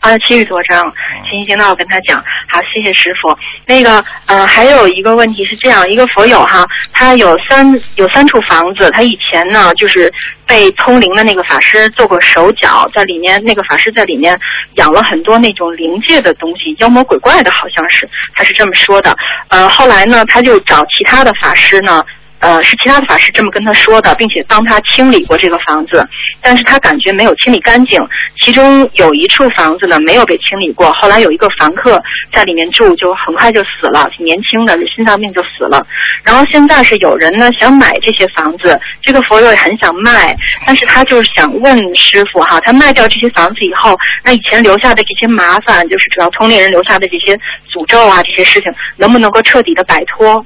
啊，七十多张，行行，那我跟他讲，好，谢谢师傅。那个，呃，还有一个问题是这样，一个佛友哈，他有三有三处房子，他以前呢就是被通灵的那个法师做过手脚，在里面那个法师在里面养了很多那种灵界的东西，妖魔鬼怪的，好像是他是这么说的。呃，后来呢，他就找其他的法师呢。呃，是其他的法师这么跟他说的，并且帮他清理过这个房子，但是他感觉没有清理干净。其中有一处房子呢没有被清理过，后来有一个房客在里面住，就很快就死了，挺年轻的，心脏病就死了。然后现在是有人呢想买这些房子，这个佛友也很想卖，但是他就是想问师傅哈，他卖掉这些房子以后，那以前留下的这些麻烦，就是主要通灵人留下的这些诅咒啊这些事情，能不能够彻底的摆脱？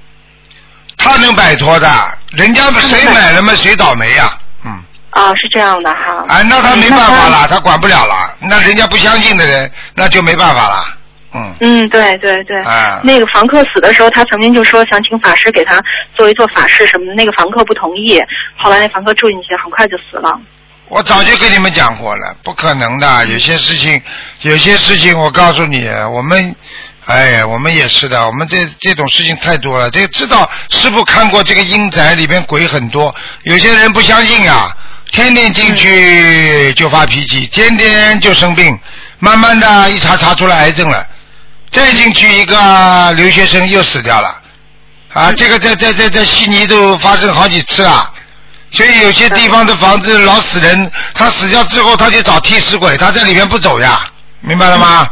他能摆脱的，人家谁买了嘛，谁倒霉呀？嗯。啊，是这样的哈。哎，那他没办法了，他管不了了。那人家不相信的人，那就没办法了。嗯。嗯，对对对。啊。那个房客死的时候，他曾经就说想请法师给他做一做法事什么的，那个房客不同意。后来那房客住进去，很快就死了。我早就跟你们讲过了，不可能的。有些事情，有些事情，我告诉你，我们。哎呀，我们也是的，我们这这种事情太多了。这个知道师傅看过这个阴宅里边鬼很多，有些人不相信啊，天天进去就发脾气，天天就生病，慢慢的一查查出来癌症了，再进去一个留学生又死掉了，啊，这个在在在在悉尼都发生好几次了，所以有些地方的房子老死人，他死掉之后他就找替死鬼，他在里面不走呀，明白了吗？嗯，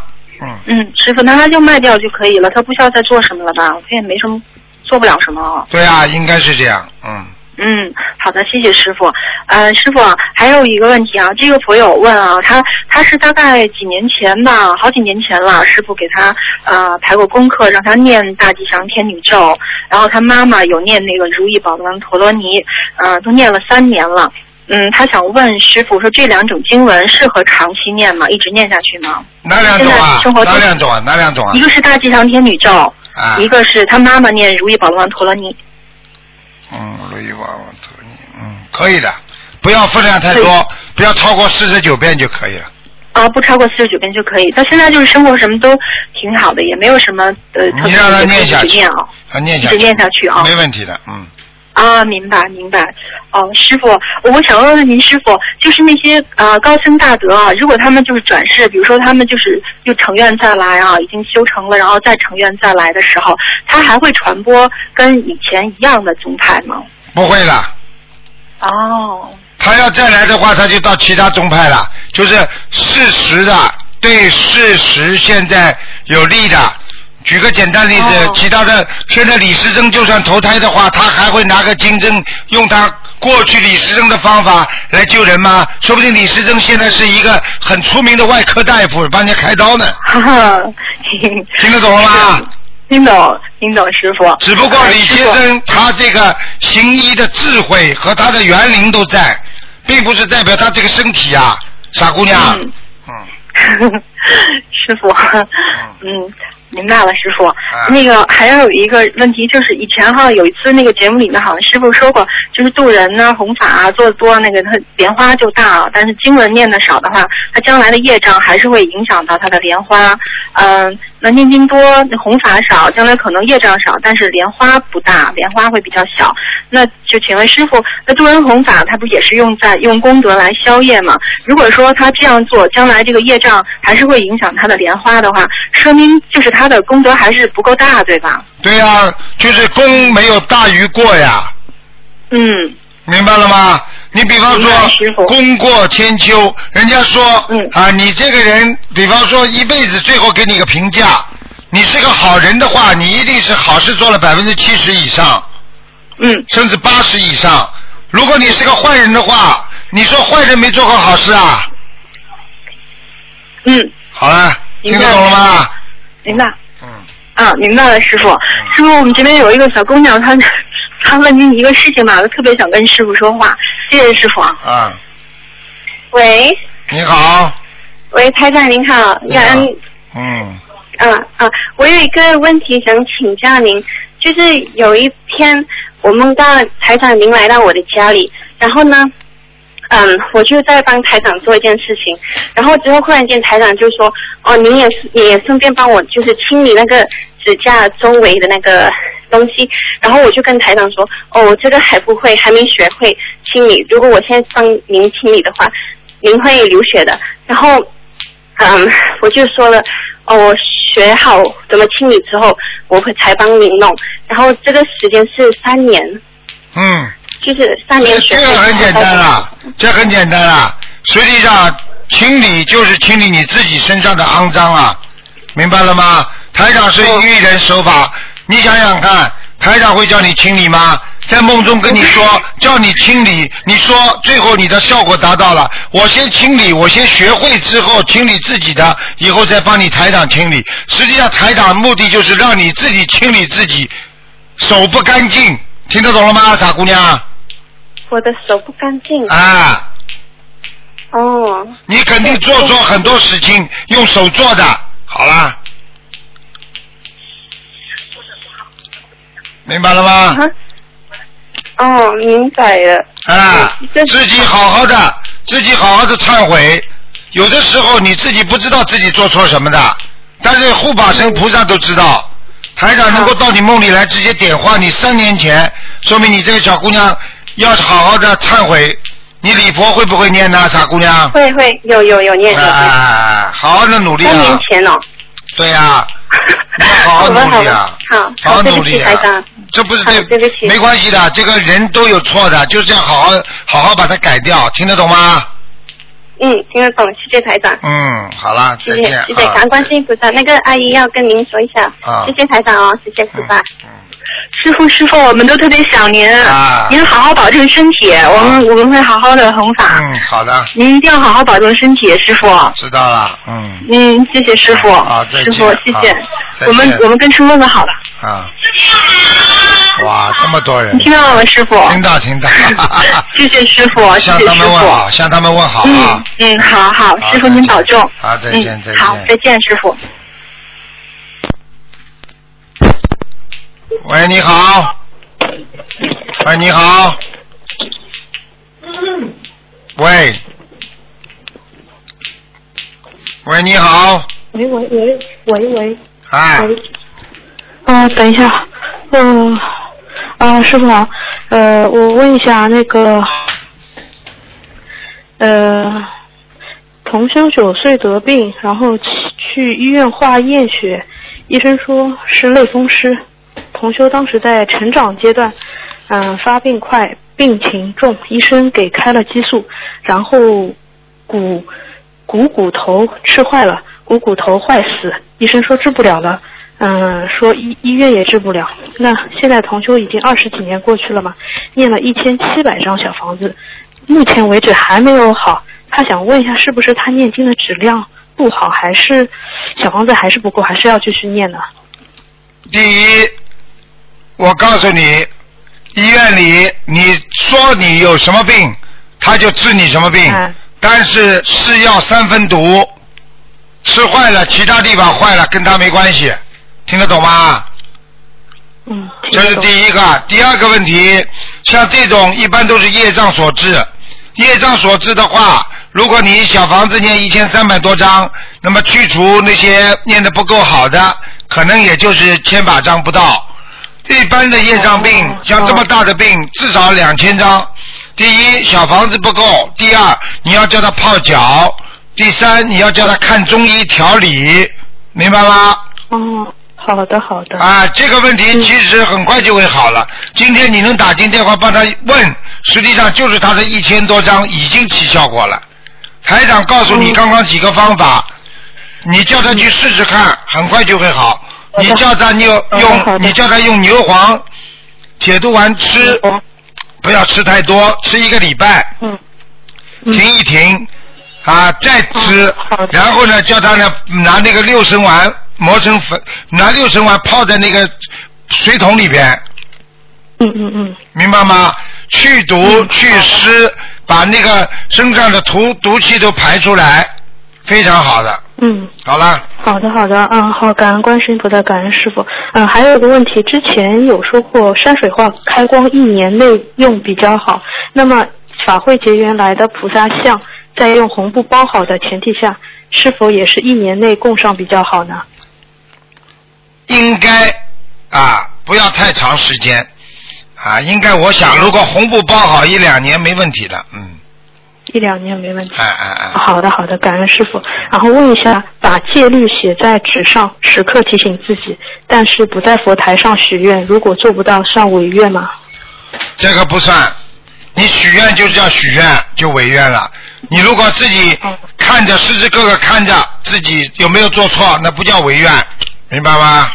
师傅，那他就卖掉就可以了，他不需要再做什么了吧？他也没什么，做不了什么。对啊，应该是这样，嗯。嗯，好的，谢谢师傅。呃，师傅还有一个问题啊，这个朋友问啊，他他是大概几年前吧，好几年前了，师傅给他呃排过功课，让他念大吉祥天女咒，然后他妈妈有念那个如意宝轮陀罗尼，呃，都念了三年了。嗯，他想问师傅说这两种经文适合长期念吗？一直念下去吗？哪两种啊？哪两种啊？哪两种啊？一个是大吉祥天女咒，啊，一个是他妈妈念如意宝轮王陀罗尼。嗯，如意宝王陀罗尼，嗯，可以的，不要分量太多，不要超过四十九遍就可以了。啊，不超过四十九遍就可以。他现在就是生活什么都挺好的，也没有什么呃特别的念下去啊，一直念下去啊，没问题的，嗯。啊，明白明白。哦，师傅，我想问问您，师傅，就是那些啊高僧大德啊，如果他们就是转世，比如说他们就是又成愿再来啊，已经修成了，然后再成愿再来的时候，他还会传播跟以前一样的宗派吗？不会了。哦。他要再来的话，他就到其他宗派了，就是事实的，对事实现在有利的。举个简单例子，其他的现在李时珍就算投胎的话，他还会拿个金针，用他过去李时珍的方法来救人吗？说不定李时珍现在是一个很出名的外科大夫，帮人家开刀呢。哈哈听得懂了吗？听懂，听懂，师傅。只不过李先生他这个行医的智慧和他的园林都在，并不是代表他这个身体啊，傻姑娘。嗯。师傅。嗯。明白了，师傅。那个还要有一个问题，就是以前哈有一次那个节目里面好像师傅说过，就是渡人呢弘法啊做的多，那个他莲花就大；但是经文念的少的话，他将来的业障还是会影响到他的莲花。嗯，那念经多，弘法少，将来可能业障少，但是莲花不大，莲花会比较小。那就请问师傅，那渡人弘法他不也是用在用功德来消业吗？如果说他这样做，将来这个业障还是会影响他的莲花的话，说明就是他。他的功德还是不够大，对吧？对呀，就是功没有大于过呀。嗯。明白了吗？你比方说功过千秋，人家说啊，你这个人，比方说一辈子最后给你个评价，你是个好人的话，你一定是好事做了百分之七十以上。嗯。甚至八十以上。如果你是个坏人的话，你说坏人没做过好事啊？嗯。好了，听得懂了吗？明白。嗯。啊，明白了，师傅。师傅，我们这边有一个小姑娘，她她问您一个事情嘛，我特别想跟师傅说话。谢谢师傅。啊。喂。你好。喂，台长您好。感恩。嗯。啊啊，我有一个问题想请教您，就是有一天我梦到台长您来到我的家里，然后呢，嗯，我就在帮台长做一件事情，然后之后忽然间台长就说，哦，您也是你也顺便帮我就是清理那个指甲周围的那个东西，然后我就跟台长说，哦，我这个还不会，还没学会清理，如果我现在帮您清理的话，您会流血的，然后，嗯，我就说了，哦，我学好怎么清理之后，我会才帮您弄，然后这个时间是三年，嗯，就是三年学这个很简单了，这很简单了。实际上，清理就是清理你自己身上的肮脏啊，明白了吗？台长是哦。遇人手法，你想想看，台长会叫你清理吗？在梦中跟你说叫你清理，你说最后你的效果达到了，我先清理，我先学会之后清理自己的，以后再帮你台长清理。实际上台长目的就是让你自己清理自己，手不干净，听得懂了吗，傻姑娘？我的手不干净。啊，哦，你肯定做错很多事情，用手做的。好啦，明白了吗？啊哦，明白了。啊，自己好好的，自己好好的忏悔。有的时候你自己不知道自己做错什么的，但是护法神菩萨都知道。台长能够到你梦里来直接点化你，三年前，说明你这个小姑娘要好好的忏悔。你礼佛会不会念呢，傻姑娘？会会有有有念有念。啊，好好的努力啊三年啊！前哦。对呀、好好努力啊！好好努力！这不是对对不起没关系的，这个人都有错的，就这样好好好好把它改掉，听得懂吗？嗯，听得懂，谢谢台长。嗯，好啦，谢谢。谢谢，啊感恩观世音菩萨。那个阿姨要跟您说一下，啊谢谢台长哦，谢谢菩萨。嗯师傅，师傅，我们都特别想您，啊您好好保重身体，我们我们会好好的弘法，嗯，好的，您一定要好好保重身体，师傅。知道了，嗯嗯，谢谢师傅。啊师傅，谢谢我们我们跟师傅问个好了，啊，哇，这么多人你，听到了吗，师傅？听到听到，谢谢师傅，谢向他谢师傅。们问好，向他们问好嗯啊。嗯，好好，好师傅您保重。好再见嗯再见好，再见，师傅。喂，你好。喂，你好。喂。喂，你好。喂喂喂喂喂，哎，啊，呃，等一下，嗯、啊，师傅好，呃，我问一下那个，呃，同修九岁得病，然后去去医院化验血，医生说是类风湿。同修当时在成长阶段，嗯、发病快，病情重，医生给开了激素，然后骨股骨头吃坏了，股骨头坏死，医生说治不了了，嗯，说医医院也治不了。那现在同修已经二十几年过去了嘛，念了一千七百张小房子，目前为止还没有好。他想问一下，是不是他念经的质量不好，还是小房子还是不够，还是要继续念呢？第一，我告诉你，医院里你说你有什么病，他就治你什么病，嗯但是是药三分毒，吃坏了，其他地方坏了跟他没关系，听得懂吗？嗯，这是第一个。第二个问题，像这种一般都是业障所致。业障所致的话，如果你小房子念一千三百多章，那么去除那些念的不够好的，可能也就是千把张不到。一般的业障病，哦像这么大的病，至少两千张。第一，小房子不够；第二，你要叫他泡脚；第三，你要叫他看中医调理，明白吗？哦，好的好的。啊，这个问题其实很快就会好了。今天你能打进电话帮他问，实际上就是他的一千多张已经起效果了。台长告诉你嗯刚刚几个方法，你叫他去试试看，很快就会好。你叫他牛好的好用，你叫他用牛黄解毒丸吃，哦不要吃太多，吃一个礼拜，停一停，啊，再吃然后呢，叫他呢拿那个六神丸磨成粉，拿六神丸泡在那个水桶里边，嗯嗯嗯，明白吗？去毒嗯去湿，把那个身上的毒毒气都排出来，非常好的。嗯。好啦，好的，好的，嗯，好，感恩观世音菩萨，感恩师傅。嗯，还有一个问题，之前有说过山水画开光一年内用比较好，那么法会结缘来的菩萨像，在用红布包好的前提下，是否也是一年内供上比较好呢？应该啊，不要太长时间啊，应该我想，如果红布包好一两年没问题的，嗯，一两年没问题。哎哎哎，好的，好的，感恩师傅。然后问一下，把戒律写在纸上，时刻提醒自己，但是不在佛台上许愿，如果做不到，算违愿吗？这个不算，你许愿就是要许愿，就违愿了。你如果自己看着时时刻刻看着自己有没有做错，那不叫违愿，明白吗？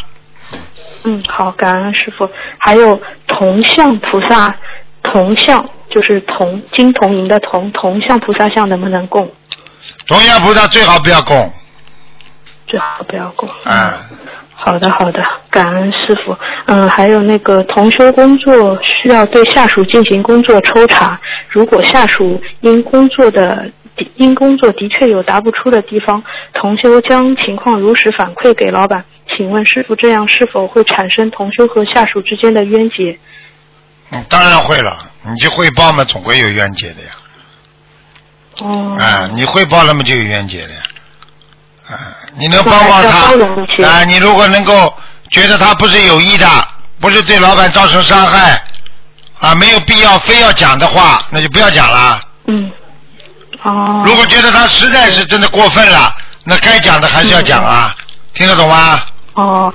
嗯，好，感恩师傅。还有铜像菩萨，铜像就是铜金铜银的铜，铜像菩萨像能不能供？同样菩萨最好不要供，最好不要供。嗯、好的，好的，感恩师傅。嗯，还有那个同修工作需要对下属进行工作抽查，如果下属因工作的因工作的确有答不出的地方，同修将情况如实反馈给老板。请问师傅，这样是否会产生同修和下属之间的冤结？嗯，当然会了，你去汇报嘛，总归有冤结的呀。哦。啊，你汇报了嘛，就有冤结的呀。啊，你能帮帮他啊？你如果能够觉得他不是有意的，不是对老板造成伤害，啊，没有必要非要讲的话，那就不要讲了。嗯。哦。如果觉得他实在是真的过分了，那该讲的还是要讲啊，听得懂吗？哦，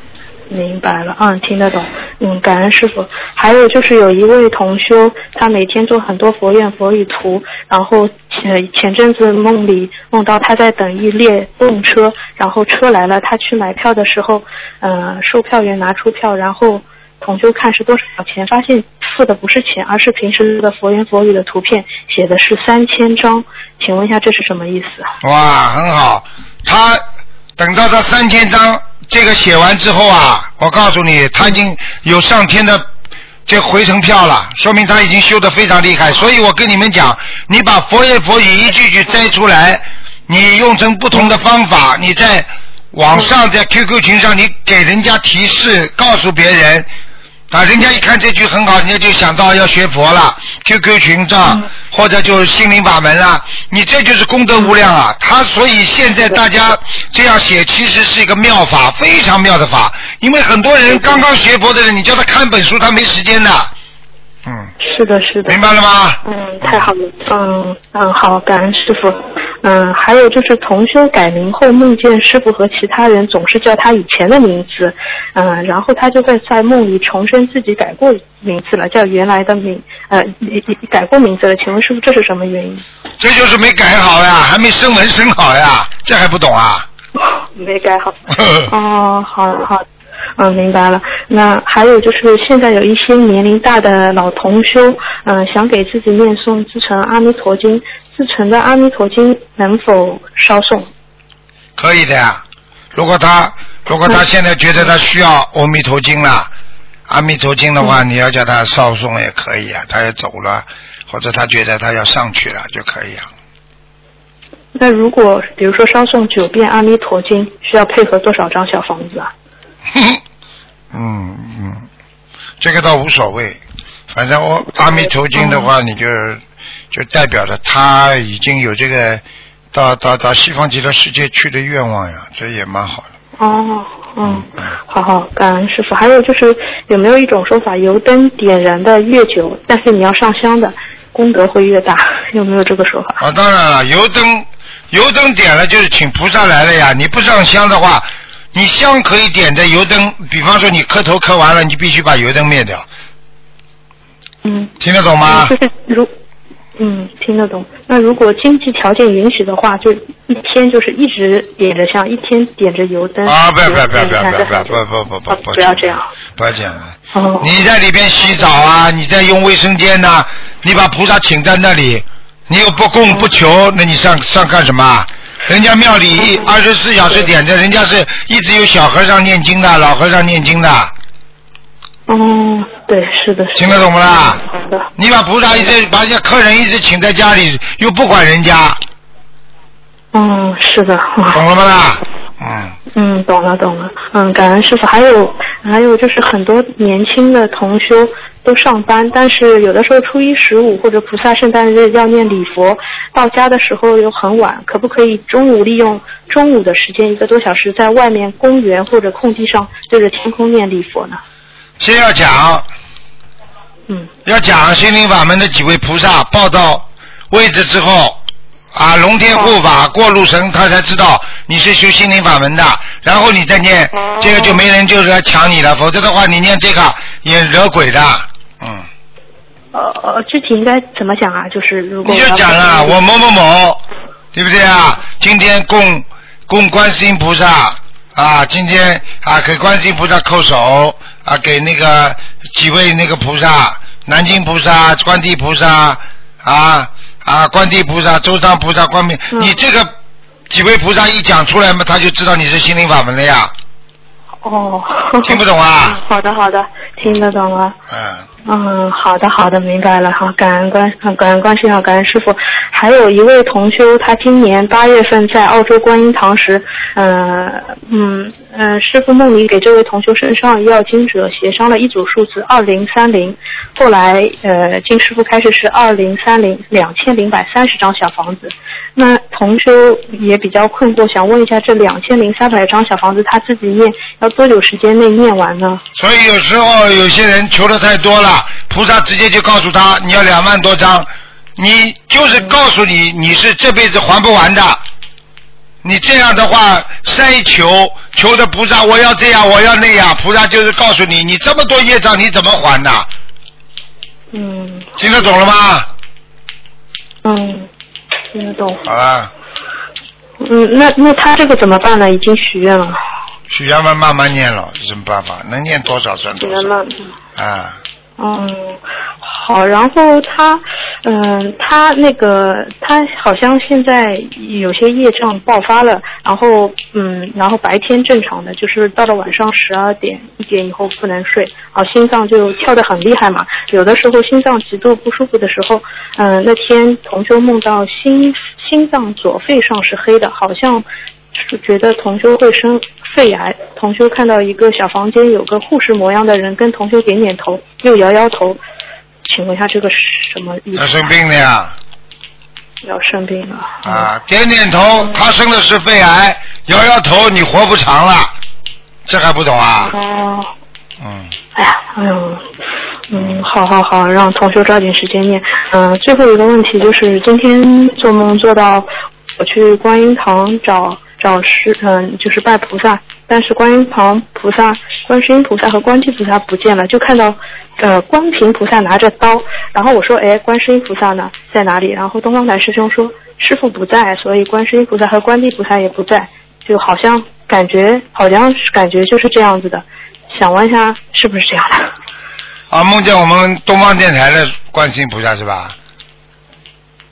明白了，嗯，听得懂，嗯，感恩师傅。还有就是有一位同修，他每天做很多佛愿佛语图，然后前前阵子梦里梦到他在等一列动车，然后车来了，他去买票的时候，呃，售票员拿出票，然后同修看是多少钱，发现付的不是钱，而是平时的佛言佛语的图片，写的是三千张，请问一下这是什么意思？哇，很好。他等到他三千张这个写完之后啊，我告诉你，他已经有上天的这回程票了，说明他已经修得非常厉害。所以我跟你们讲，你把佛言佛语一句句摘出来，你用成不同的方法，你在网上在 QQ 群上，你给人家提示，告诉别人。啊，人家一看这句很好，人家就想到要学佛了，QQ 群上、或者就心灵法门啦，你这就是功德无量啊！他所以现在大家这样写，其实是一个妙法，非常妙的法。因为很多人刚刚学佛的人，你叫他看本书，他没时间的。嗯，是的，是的。明白了吗？嗯，太好了。嗯嗯，好，感恩师傅。嗯，还有就是同修改名后梦见师傅和其他人总是叫他以前的名字，嗯，然后他就会在梦里重申自己改过名字了，叫原来的名，呃，改过名字了。请问师傅这是什么原因？这就是没改好呀，还没生门生好呀，这还不懂啊？没改好。哦，好好，嗯，明白了。那还有就是，现在有一些年龄大的老同修，嗯、想给自己念诵自成阿弥陀经，自成的阿弥陀经能否烧送？可以的呀。如果他如果他现在觉得他需要阿弥陀经了，阿弥陀经的话，你要叫他烧送也可以啊。他也走了，或者他觉得他要上去了就可以啊。那如果比如说烧送九遍阿弥陀经，需要配合多少张小房子啊？嗯嗯，这个倒无所谓，反正我阿弥陀经的话，你就就代表着他已经有这个到到到西方极乐世界去的愿望呀，这也蛮好的。哦，嗯，好好，感恩师傅。还有就是有没有一种说法，油灯点燃的越久，但是你要上香的功德会越大，有没有这个说法？啊，当然了，油灯油灯点了就是请菩萨来了呀。你不上香的话，你香可以点着，油灯，比方说你磕头磕完了，你必须把油灯灭掉。嗯，听得懂吗？就是如嗯听得懂。那如果经济条件允许的话，就一天就是一直点着香，一天点着油灯。啊，不要不要不要不要不要不要不不不不不要这样。不要这样。哦，你在里边洗澡啊，你在用卫生间呐、你把菩萨请在那里，你又不供不求，那你上上干什么啊？人家庙里二十四小时点着，人家是一直有小和尚念经的，老和尚念经的，哦，对，是的，是的。听得懂不啦？好的。你把菩萨一直把人家客人一直请在家里，又不管人家，嗯，是的。懂了吗啦？嗯，嗯，懂了懂了，嗯，感恩师傅。还有还有就是很多年轻的同修都上班，但是有的时候初一十五或者菩萨圣诞日要念礼佛，到家的时候又很晚，可不可以中午利用中午的时间一个多小时，在外面公园或者空地上对着天空念礼佛呢？先要讲，嗯，要讲心灵法门的几位菩萨报到位置之后，啊，龙天护法、过路神，他才知道你是修心灵法门的，然后你再念，这个就没人就是来抢你了，否则的话，你念这个也惹鬼的，嗯。呃呃，具体应该怎么讲啊？就是如果你就讲了，我某某某，对不对啊？今天供供观世音菩萨啊，今天啊给观世音菩萨叩首啊，给那个几位那个菩萨，南京菩萨、观地菩萨啊啊，观地菩萨、周章菩萨、光明，你这个几位菩萨一讲出来嘛，他就知道你是心灵法门了呀。哦，听不懂啊？好的好的，听得懂了。嗯。嗯，好的好的，明白了。好，感恩关感恩关心啊，感恩师傅。还有一位同修，他今年八月份在澳洲观音堂时，呃嗯呃，师傅梦里给这位同修身上要经者协商了一组数字二零三零，后来呃经师傅开始是二零三零两千零百三十张小房子。那同修也比较困惑，想问一下，这两千零三百张小房子他自己念要多久时间内念完呢？所以有时候有些人求的太多了，菩萨直接就告诉他你要两万多张，你就是告诉你你是这辈子还不完的。你这样的话筛求求的菩萨，我要这样，我要那样，菩萨就是告诉你，你这么多业障你怎么还的？嗯。听得懂了吗？嗯，听得懂。好了，嗯，那那他这个怎么办呢？已经许愿了。许愿嘛，慢慢念了，有什么办法？能念多少算多少许愿了。啊。嗯，好，然后他，嗯，他那个他好像现在有些业障爆发了，然后嗯，然后白天正常的，就是到了晚上十二点一点以后不能睡，啊，心脏就跳得很厉害嘛，有的时候心脏极度不舒服的时候，嗯，那天同修梦到心心脏左肺上是黑的，好像。是觉得同修会生肺癌，同修看到一个小房间有个护士模样的人跟同修点点头，又摇摇头，请问一下这个是什么意思？要生病了呀。要生病了。啊，点点头，他生的是肺癌，摇摇头，你活不长了，这还不懂啊？哦。嗯。哎呀，哎呦，嗯，好好好，让同修抓紧时间念。嗯，最后一个问题就是今天做梦做到我去观音堂找。找师嗯，就是拜菩萨，但是观音旁菩萨、观世音菩萨和观地菩萨不见了，就看到呃观平菩萨拿着刀，然后我说哎，观世音菩萨呢在哪里？然后东方台师兄说师傅不在，所以观世音菩萨和观地菩萨也不在，就好像感觉好像是感觉就是这样子的，想问一下是不是这样的？啊，梦见我们东方电台的观世音菩萨是吧？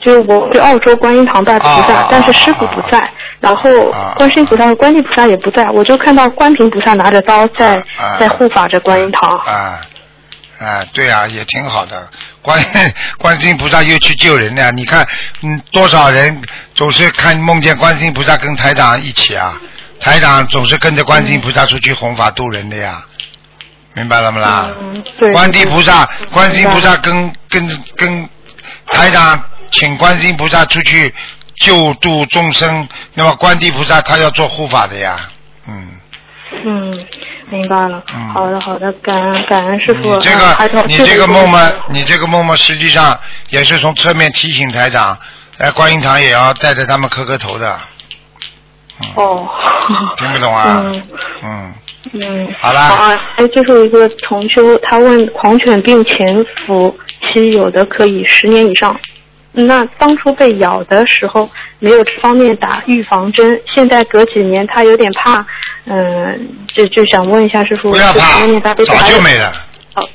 就是我去澳洲观音堂拜菩萨，但是师傅不在，然后观世音菩萨和观地菩萨也不在，我就看到观平菩萨拿着刀在在护法着观音堂。啊，啊，对啊，也挺好的。观 观世音菩萨又去救人了，你看，嗯，多少人总是看梦见观世音菩萨跟台长一起啊，台长总是跟着观世音菩萨出去弘法度人的呀，明白了没啦？嗯，对。观地菩萨、观世音菩萨跟跟跟台长。请观世音菩萨出去救度众生，那么观地菩萨他要做护法的呀，嗯。嗯，明白了。嗯。好的，好的，感恩感恩师傅。你这个你这个梦梦，你这个梦梦，实际上也是从侧面提醒台长，来观音堂也要带着他们磕磕头的。哦。听不懂啊？嗯。嗯。嗯。好啦。好啊，还有最后一个同修，他问狂犬病潜伏期有的可以十年以上。那当初被咬的时候没有这方面打预防针，现在隔几年他有点怕，嗯，就就想问一下师傅，不要怕，早就没了。哦，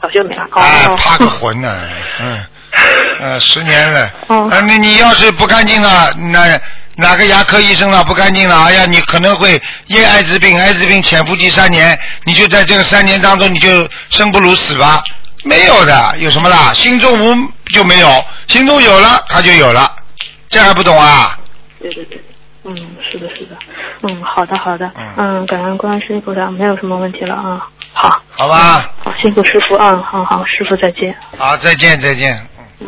早就没了。啊，怕个魂呢，嗯，呃，十年了。哦。啊，你你要是不干净了，那哪个牙科医生了不干净了？哎呀，你可能会验艾滋病，艾滋病潜伏期三年，你就在这个三年当中你就生不如死吧。没有的，有什么啦？心中无就没有，心中有了，他就有了，这还不懂啊？对对对。嗯，是的，是的。嗯，好的，好的。嗯嗯，感恩观世音菩萨，没有什么问题了啊。好，好吧？好，辛苦师傅啊，好好，师傅再见。好，再见，再见。嗯。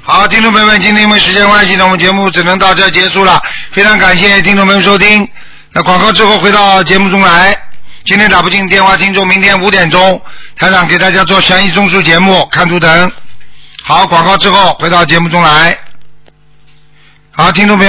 好，听众朋友们，今天因为时间关系呢，我们节目只能到这儿结束了。非常感谢听众朋友们收听。那广告之后回到节目中来。今天打不进电话，听众明天五点钟，台长给大家做悬疑综述节目，看图腾。好，广告之后回到节目中来。好，听众朋友们。